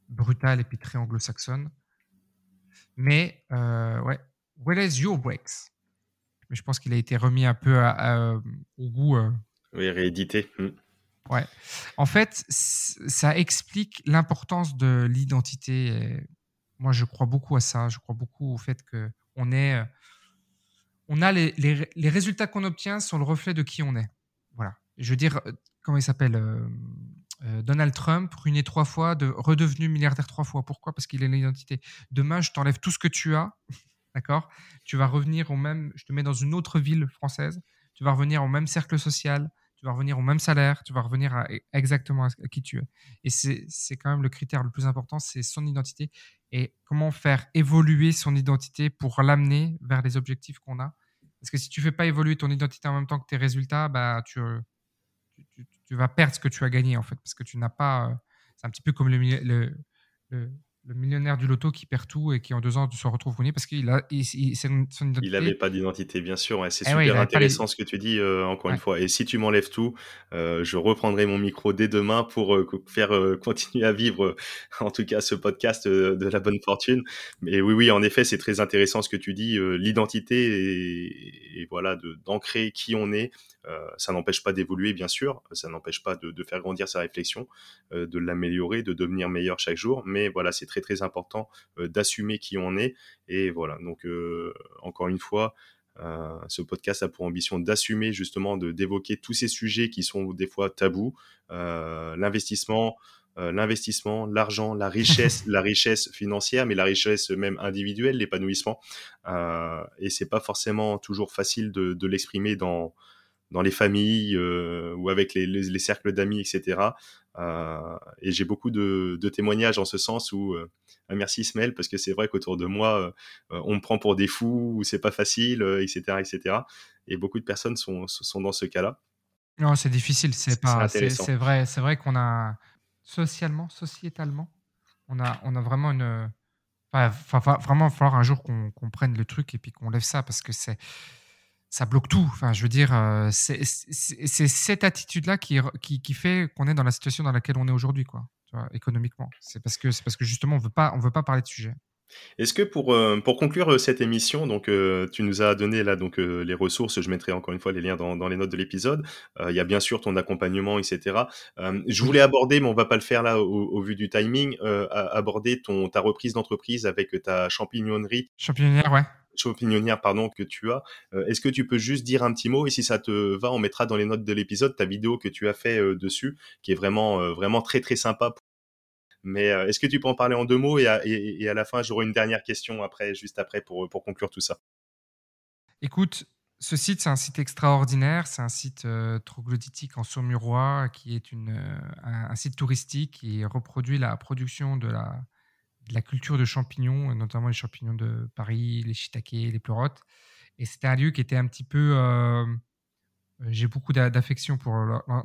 brutale et puis très anglo-saxonne. Mais ouais, Where is your breaks Mais je pense qu'il a été remis un peu au goût. oui, réédité. Hmm. Ouais. En fait, ça explique l'importance de l'identité moi, je crois beaucoup à ça. Je crois beaucoup au fait que on est, euh, on a les, les, résultats qu'on obtient sont le reflet de qui on est. Voilà. Je veux dire, euh, comment il s'appelle euh, Donald Trump, ruiné trois fois, de, redevenu milliardaire trois fois. Pourquoi? Parce qu'il a l'identité. Demain, je t'enlève tout ce que tu as, d'accord? Tu vas revenir au même. Je te mets dans une autre ville française. Tu vas revenir au même cercle social tu vas revenir au même salaire, tu vas revenir à exactement à qui tu es. Et c'est quand même le critère le plus important, c'est son identité et comment faire évoluer son identité pour l'amener vers les objectifs qu'on a. Parce que si tu fais pas évoluer ton identité en même temps que tes résultats, bah, tu, tu, vas perdre ce que tu as gagné en fait, parce que tu n'as pas. Euh, c'est un petit peu comme le, le le millionnaire du loto qui perd tout et qui en deux ans se retrouve ruiné parce qu'il a il, il n'avait pas d'identité bien sûr c'est eh super intéressant ce que tu dis euh, encore une fois. Et si tu m'enlèves tout euh, je reprendrai mon micro dès demain pour euh, faire continuer à vivre en tout cas ce podcast de la bonne fortune. Mais oui oui en effet c'est très intéressant ce que tu dis l'identité et, et, voilà d'ancrer qui on est euh, ça n'empêche pas d'évoluer, bien sûr, ça n'empêche pas de, faire grandir sa réflexion, euh, de l'améliorer, de devenir meilleur chaque jour, mais voilà, c'est très très important euh, d'assumer qui on est. Et voilà, donc encore une fois, ce podcast a pour ambition d'assumer justement, de d'évoquer tous ces sujets qui sont des fois tabous, l'investissement, l'investissement, l'argent, la richesse, la richesse financière, mais la richesse même individuelle, l'épanouissement. Euh, et c'est pas forcément toujours facile de, de l'exprimer dans dans les familles euh, ou avec les, les, cercles d'amis, etc. Euh, et j'ai beaucoup de, de, témoignages en ce sens où euh, merci Ismaël parce que c'est vrai qu'autour de moi on me prend pour des fous ou c'est pas facile, etc., etc. Et beaucoup de personnes sont, sont dans ce cas-là. Non, c'est difficile, c'est pas, c'est vrai, c'est vrai qu'on a socialement, sociétalement, on a, on a vraiment une, enfin, vraiment, il va falloir un jour qu'on prenne le truc et puis qu'on lève ça parce que c'est ça bloque tout. Enfin, je veux dire, euh, c'est cette attitude-là qui, qui, fait qu'on est dans la situation dans laquelle on est aujourd'hui, quoi, économiquement. C'est parce que c'est parce que justement on veut pas on veut pas parler de sujet. Est-ce que pour, euh, pour conclure euh, cette émission, donc tu nous as donné là donc les ressources, je mettrai encore une fois les liens dans, dans les notes de l'épisode. Il y a bien sûr ton accompagnement, etc. je voulais aborder, mais on va pas le faire là au, vu du timing, aborder ton ta reprise d'entreprise avec ta champignonnerie. Champignon, ouais champignonnière pardon que tu as. Euh, est-ce que tu peux juste dire un petit mot et si ça te va, on mettra dans les notes de l'épisode ta vidéo que tu as fait euh, dessus, qui est vraiment euh, vraiment très très sympa. Mais est-ce que tu peux en parler en deux mots et à, la fin j'aurai une dernière question après, juste après pour pour conclure tout ça. Écoute, ce site, c'est un site extraordinaire. C'est un site troglodytique en saumurois qui est une, un, site touristique qui reproduit la production de la, de la culture de champignons, notamment les champignons de Paris, les shiitake, les pleurotes. Et c'était un lieu qui était un petit peu. Euh, j'ai beaucoup d'affection pour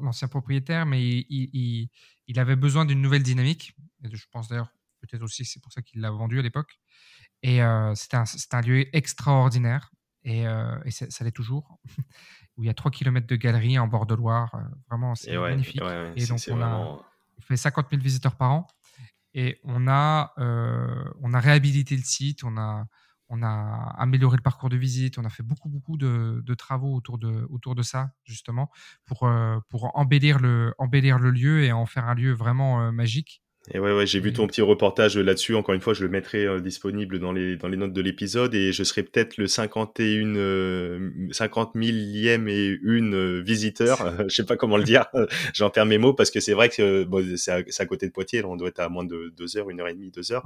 l'ancien propriétaire, mais il, il, avait besoin d'une nouvelle dynamique. Et je pense d'ailleurs, peut-être aussi, c'est pour ça qu'il l'a vendu à l'époque. Et euh, c'était un, un, lieu extraordinaire. Et, euh, et ça l'est toujours. où il y a 3 km de galeries en bord de Loire. vraiment, c'est magnifique. et donc, on, a, on fait 50 000 visiteurs par an. Et on a, euh, on a réhabilité le site, on a, amélioré le parcours de visite, on a fait beaucoup, beaucoup de, travaux autour de, ça, justement, pour, euh, pour embellir, le, embellir le lieu et en faire un lieu vraiment euh, magique. Et ouais, ouais, j'ai vu ton petit reportage là-dessus. Encore une fois, je le mettrai euh, disponible dans les, dans les notes de l'épisode et je serai peut-être le 51, euh, 50 millième et une euh, visiteur. je sais pas comment le dire. J'en perds mes mots parce que c'est vrai que bon, c'est à, à, côté de Poitiers. on doit être à moins de deux heures, une heure et demie, deux heures.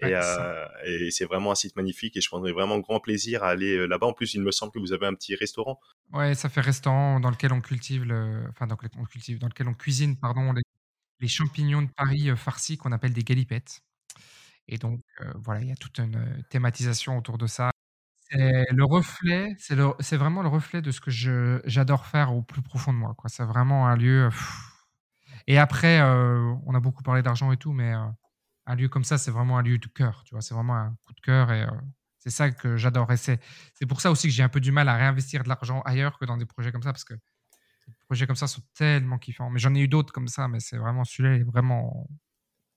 et, euh, et c'est vraiment un site magnifique et je prendrai vraiment grand plaisir à aller là-bas. En plus, il me semble que vous avez un petit restaurant. Ouais, ça fait restaurant dans lequel on cultive le, enfin, dans lequel on cultive, dans lequel on cuisine, pardon, les les champignons de Paris, farcis qu'on appelle des galipettes et donc voilà, il y a toute une thématisation autour de ça. C'est le reflet, c'est vraiment le reflet de ce que j'adore faire au plus profond de moi. C'est vraiment un lieu et après, on a beaucoup parlé d'argent et tout, mais un lieu comme ça, c'est vraiment un lieu de cœur, tu? C'est vraiment un coup de cœur et c'est ça que j'adore et c'est c'est pour ça aussi que j'ai un peu du mal à réinvestir de l'argent ailleurs que dans des projets comme ça parce que des projets comme ça sont tellement kiffants. Mais j'en ai eu d'autres comme ça, mais c'est vraiment celui-là est vraiment.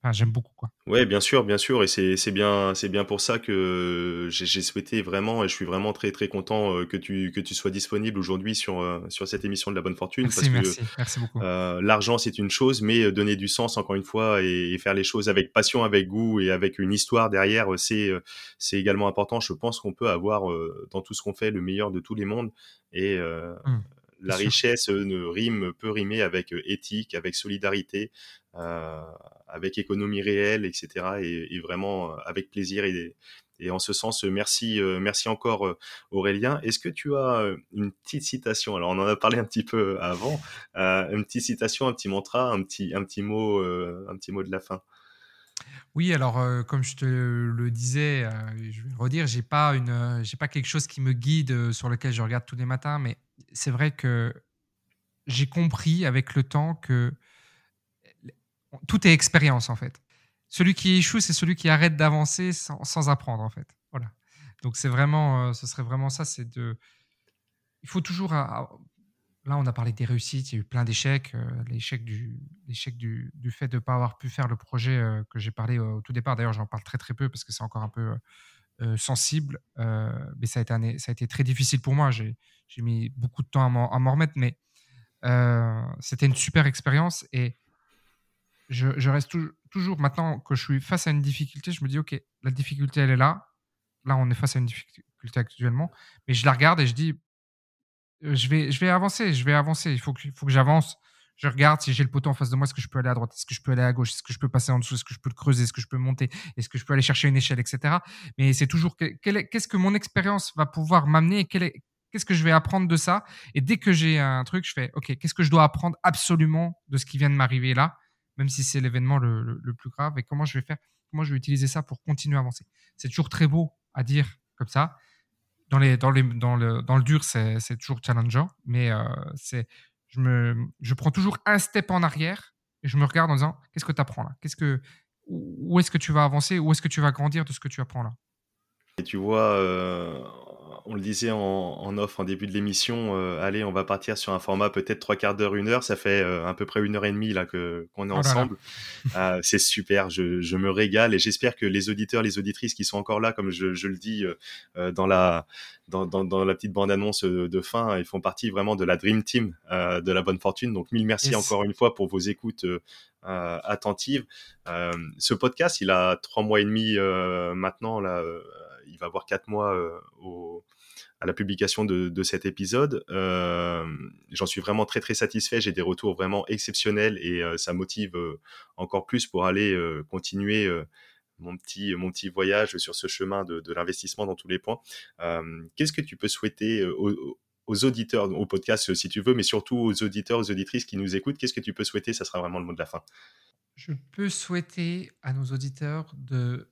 Enfin, j'aime beaucoup quoi. Ouais, bien sûr, bien sûr, et c'est bien, c'est bien pour ça que j'ai souhaité vraiment, et je suis vraiment très très content euh, que tu que tu sois disponible aujourd'hui sur euh, sur cette émission de la bonne fortune. Merci, merci, merci beaucoup. Euh, L'argent c'est une chose, mais donner du sens encore une fois et, faire les choses avec passion, avec goût et avec une histoire derrière, c'est c'est également important. Je pense qu'on peut avoir dans tout ce qu'on fait le meilleur de tous les mondes et mmh la richesse ne rime, peut rimer avec éthique, avec solidarité, euh, avec économie réelle, etc. Et, vraiment avec plaisir. Et, et, en ce sens, merci, merci encore Aurélien. Est-ce que tu as une petite citation? Alors on en a parlé un petit peu avant. une petite citation, un petit mantra, un petit, un petit mot, un petit mot de la fin. Oui, alors comme je te le disais, je vais le redire, j'ai pas une, j'ai pas quelque chose qui me guide sur lequel je regarde tous les matins, mais c'est vrai que j'ai compris avec le temps que tout est expérience en fait. Celui qui échoue, c'est celui qui arrête d'avancer sans, apprendre en fait. Voilà. Donc c'est vraiment, ce serait vraiment ça, c'est de, il faut toujours Là, on a parlé des réussites, il y a eu plein d'échecs. Euh, l'échec du, du, du, fait de ne pas avoir pu faire le projet euh, que j'ai parlé au tout départ. D'ailleurs, j'en parle très très peu parce que c'est encore un peu euh, sensible. mais ça a, été ça a été très difficile pour moi. J'ai, mis beaucoup de temps à m'en, remettre, mais c'était une super expérience. Et je reste toujours, maintenant que je suis face à une difficulté, je me dis, OK, la difficulté, elle est là. Là, on est face à une difficulté actuellement. Mais je la regarde et je dis, je vais, je vais avancer, je vais avancer. Il faut que, faut que j'avance. Je regarde si j'ai le poteau en face de moi, est-ce que je peux aller à droite, est-ce que je peux aller à gauche, est-ce que je peux passer en dessous, est-ce que je peux le creuser, est-ce que je peux monter, est-ce que je peux aller chercher une échelle, etc. Mais c'est toujours qu'est-ce que mon expérience va pouvoir m'amener, qu'est-ce que je vais apprendre de ça? Et dès que j'ai un truc, je fais OK, qu'est-ce que je dois apprendre absolument de ce qui vient de m'arriver là, même si c'est l'événement le, le, plus grave, et comment je vais faire, comment je vais utiliser ça pour continuer à avancer? C'est toujours très beau à dire comme ça, dans, le, dur, c'est toujours challengeant, mais euh, je, me, je prends toujours un step en arrière et je me regarde en disant qu'est-ce que tu apprends là? Qu'est-ce que, Où est-ce que tu vas avancer? Où est-ce que tu vas grandir de ce que tu apprends là? Et tu vois, euh, on le disait en, en, off en début de l'émission, euh, allez, on va partir sur un format peut-être trois quarts d'heure, une heure. Ça fait euh, à peu près une heure et demie là que qu'on est oh ensemble. Euh, c'est super, je, je, me régale et j'espère que les auditeurs, les auditrices qui sont encore là, comme je, je le dis dans la dans, dans, dans, la petite bande annonce de fin, ils font partie vraiment de la dream team de la bonne fortune. Donc mille merci encore une fois pour vos écoutes. attentives. ce podcast, il a trois mois et demi maintenant. Là, il va avoir quatre mois au, à la publication de, cet épisode. Euh, j'en suis vraiment très très satisfait. J'ai des retours vraiment exceptionnels et euh, ça motive euh, encore plus pour aller continuer mon petit mon petit voyage sur ce chemin de, l'investissement dans tous les points. Qu'est-ce que tu peux souhaiter aux, aux, auditeurs au podcast si tu veux, mais surtout aux auditeurs, aux auditrices qui nous écoutent Qu'est-ce que tu peux souhaiter? Ça sera vraiment le mot de la fin. Je peux souhaiter à nos auditeurs de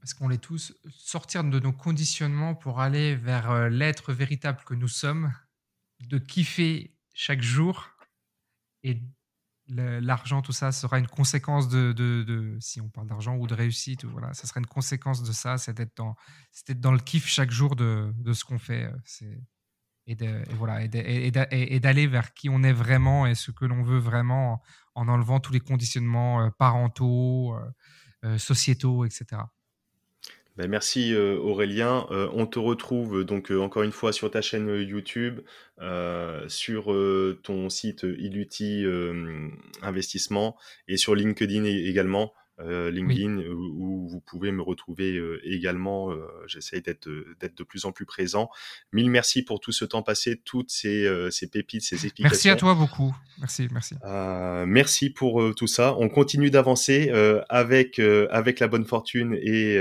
parce qu'on est tous, sortir de nos conditionnements pour aller vers euh, l'être véritable que nous sommes, de kiffer chaque jour. Et l'argent, tout ça sera une conséquence de, de, si on parle d'argent ou de réussite, voilà, ça sera une conséquence de ça, c'est d'être dans, dans le kiff chaque jour de, de ce qu'on fait. C'est, et, de, voilà, et, d'aller vers qui on est vraiment et ce que l'on veut vraiment en enlevant tous les conditionnements euh, parentaux, euh, sociétaux, etc. Ben, merci euh, Aurélien. Euh, on te retrouve donc euh, encore une fois sur ta chaîne YouTube, sur ton site Iluti Investissement et sur LinkedIn également. Euh, LinkedIn, où, vous pouvez me retrouver également. J'essaye d'être d'être de plus en plus présent. Mille merci pour tout ce temps passé, toutes ces, ces pépites, ces explications. Merci à toi beaucoup. Merci, merci. merci pour tout ça. On continue d'avancer avec avec la bonne fortune et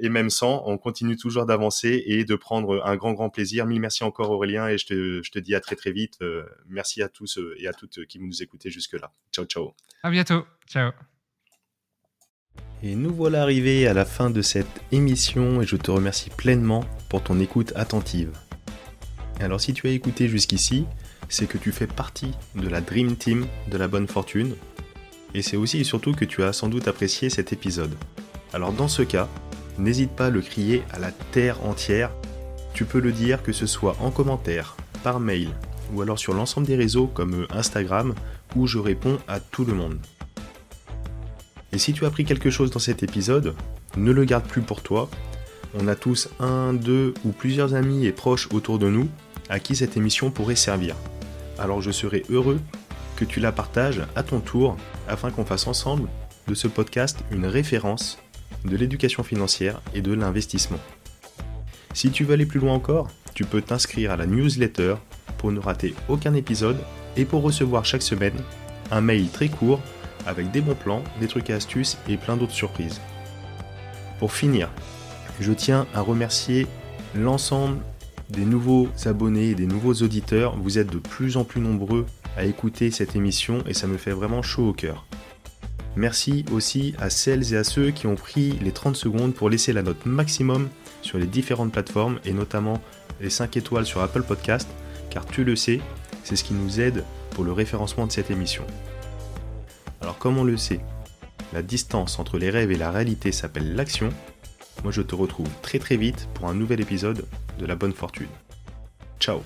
et même sans. On continue toujours d'avancer et de prendre un grand grand plaisir. Mille merci encore Aurélien et je te je te dis à très très vite. merci à tous et à toutes qui nous écoutez jusque là. Ciao ciao. À bientôt. Ciao. Et nous voilà arrivés à la fin de cette émission et je te remercie pleinement pour ton écoute attentive. Alors si tu as écouté jusqu'ici, c'est que tu fais partie de la Dream Team de la bonne fortune et c'est aussi et surtout que tu as sans doute apprécié cet épisode. Alors dans ce cas, n'hésite pas à le crier à la terre entière. Tu peux le dire que ce soit en commentaire, par mail ou alors sur l'ensemble des réseaux comme Instagram où je réponds à tout le monde. Et si tu as appris quelque chose dans cet épisode, ne le garde plus pour toi. On a tous un, deux ou plusieurs amis et proches autour de nous à qui cette émission pourrait servir. Alors je serai heureux que tu la partages à ton tour afin qu'on fasse ensemble de ce podcast une référence de l'éducation financière et de l'investissement. Si tu veux aller plus loin encore, tu peux t'inscrire à la newsletter pour ne rater aucun épisode et pour recevoir chaque semaine un mail très court avec des bons plans, des trucs et astuces et plein d'autres surprises. Pour finir, je tiens à remercier l'ensemble des nouveaux abonnés et des nouveaux auditeurs. Vous êtes de plus en plus nombreux à écouter cette émission et ça me fait vraiment chaud au cœur. Merci aussi à celles et à ceux qui ont pris les 30 secondes pour laisser la note maximum sur les différentes plateformes et notamment les 5 étoiles sur Apple Podcast car tu le sais, c'est ce qui nous aide pour le référencement de cette émission. Alors comme on le sait, la distance entre les rêves et la réalité s'appelle l'action. Moi je te retrouve très très vite pour un nouvel épisode de la bonne fortune. Ciao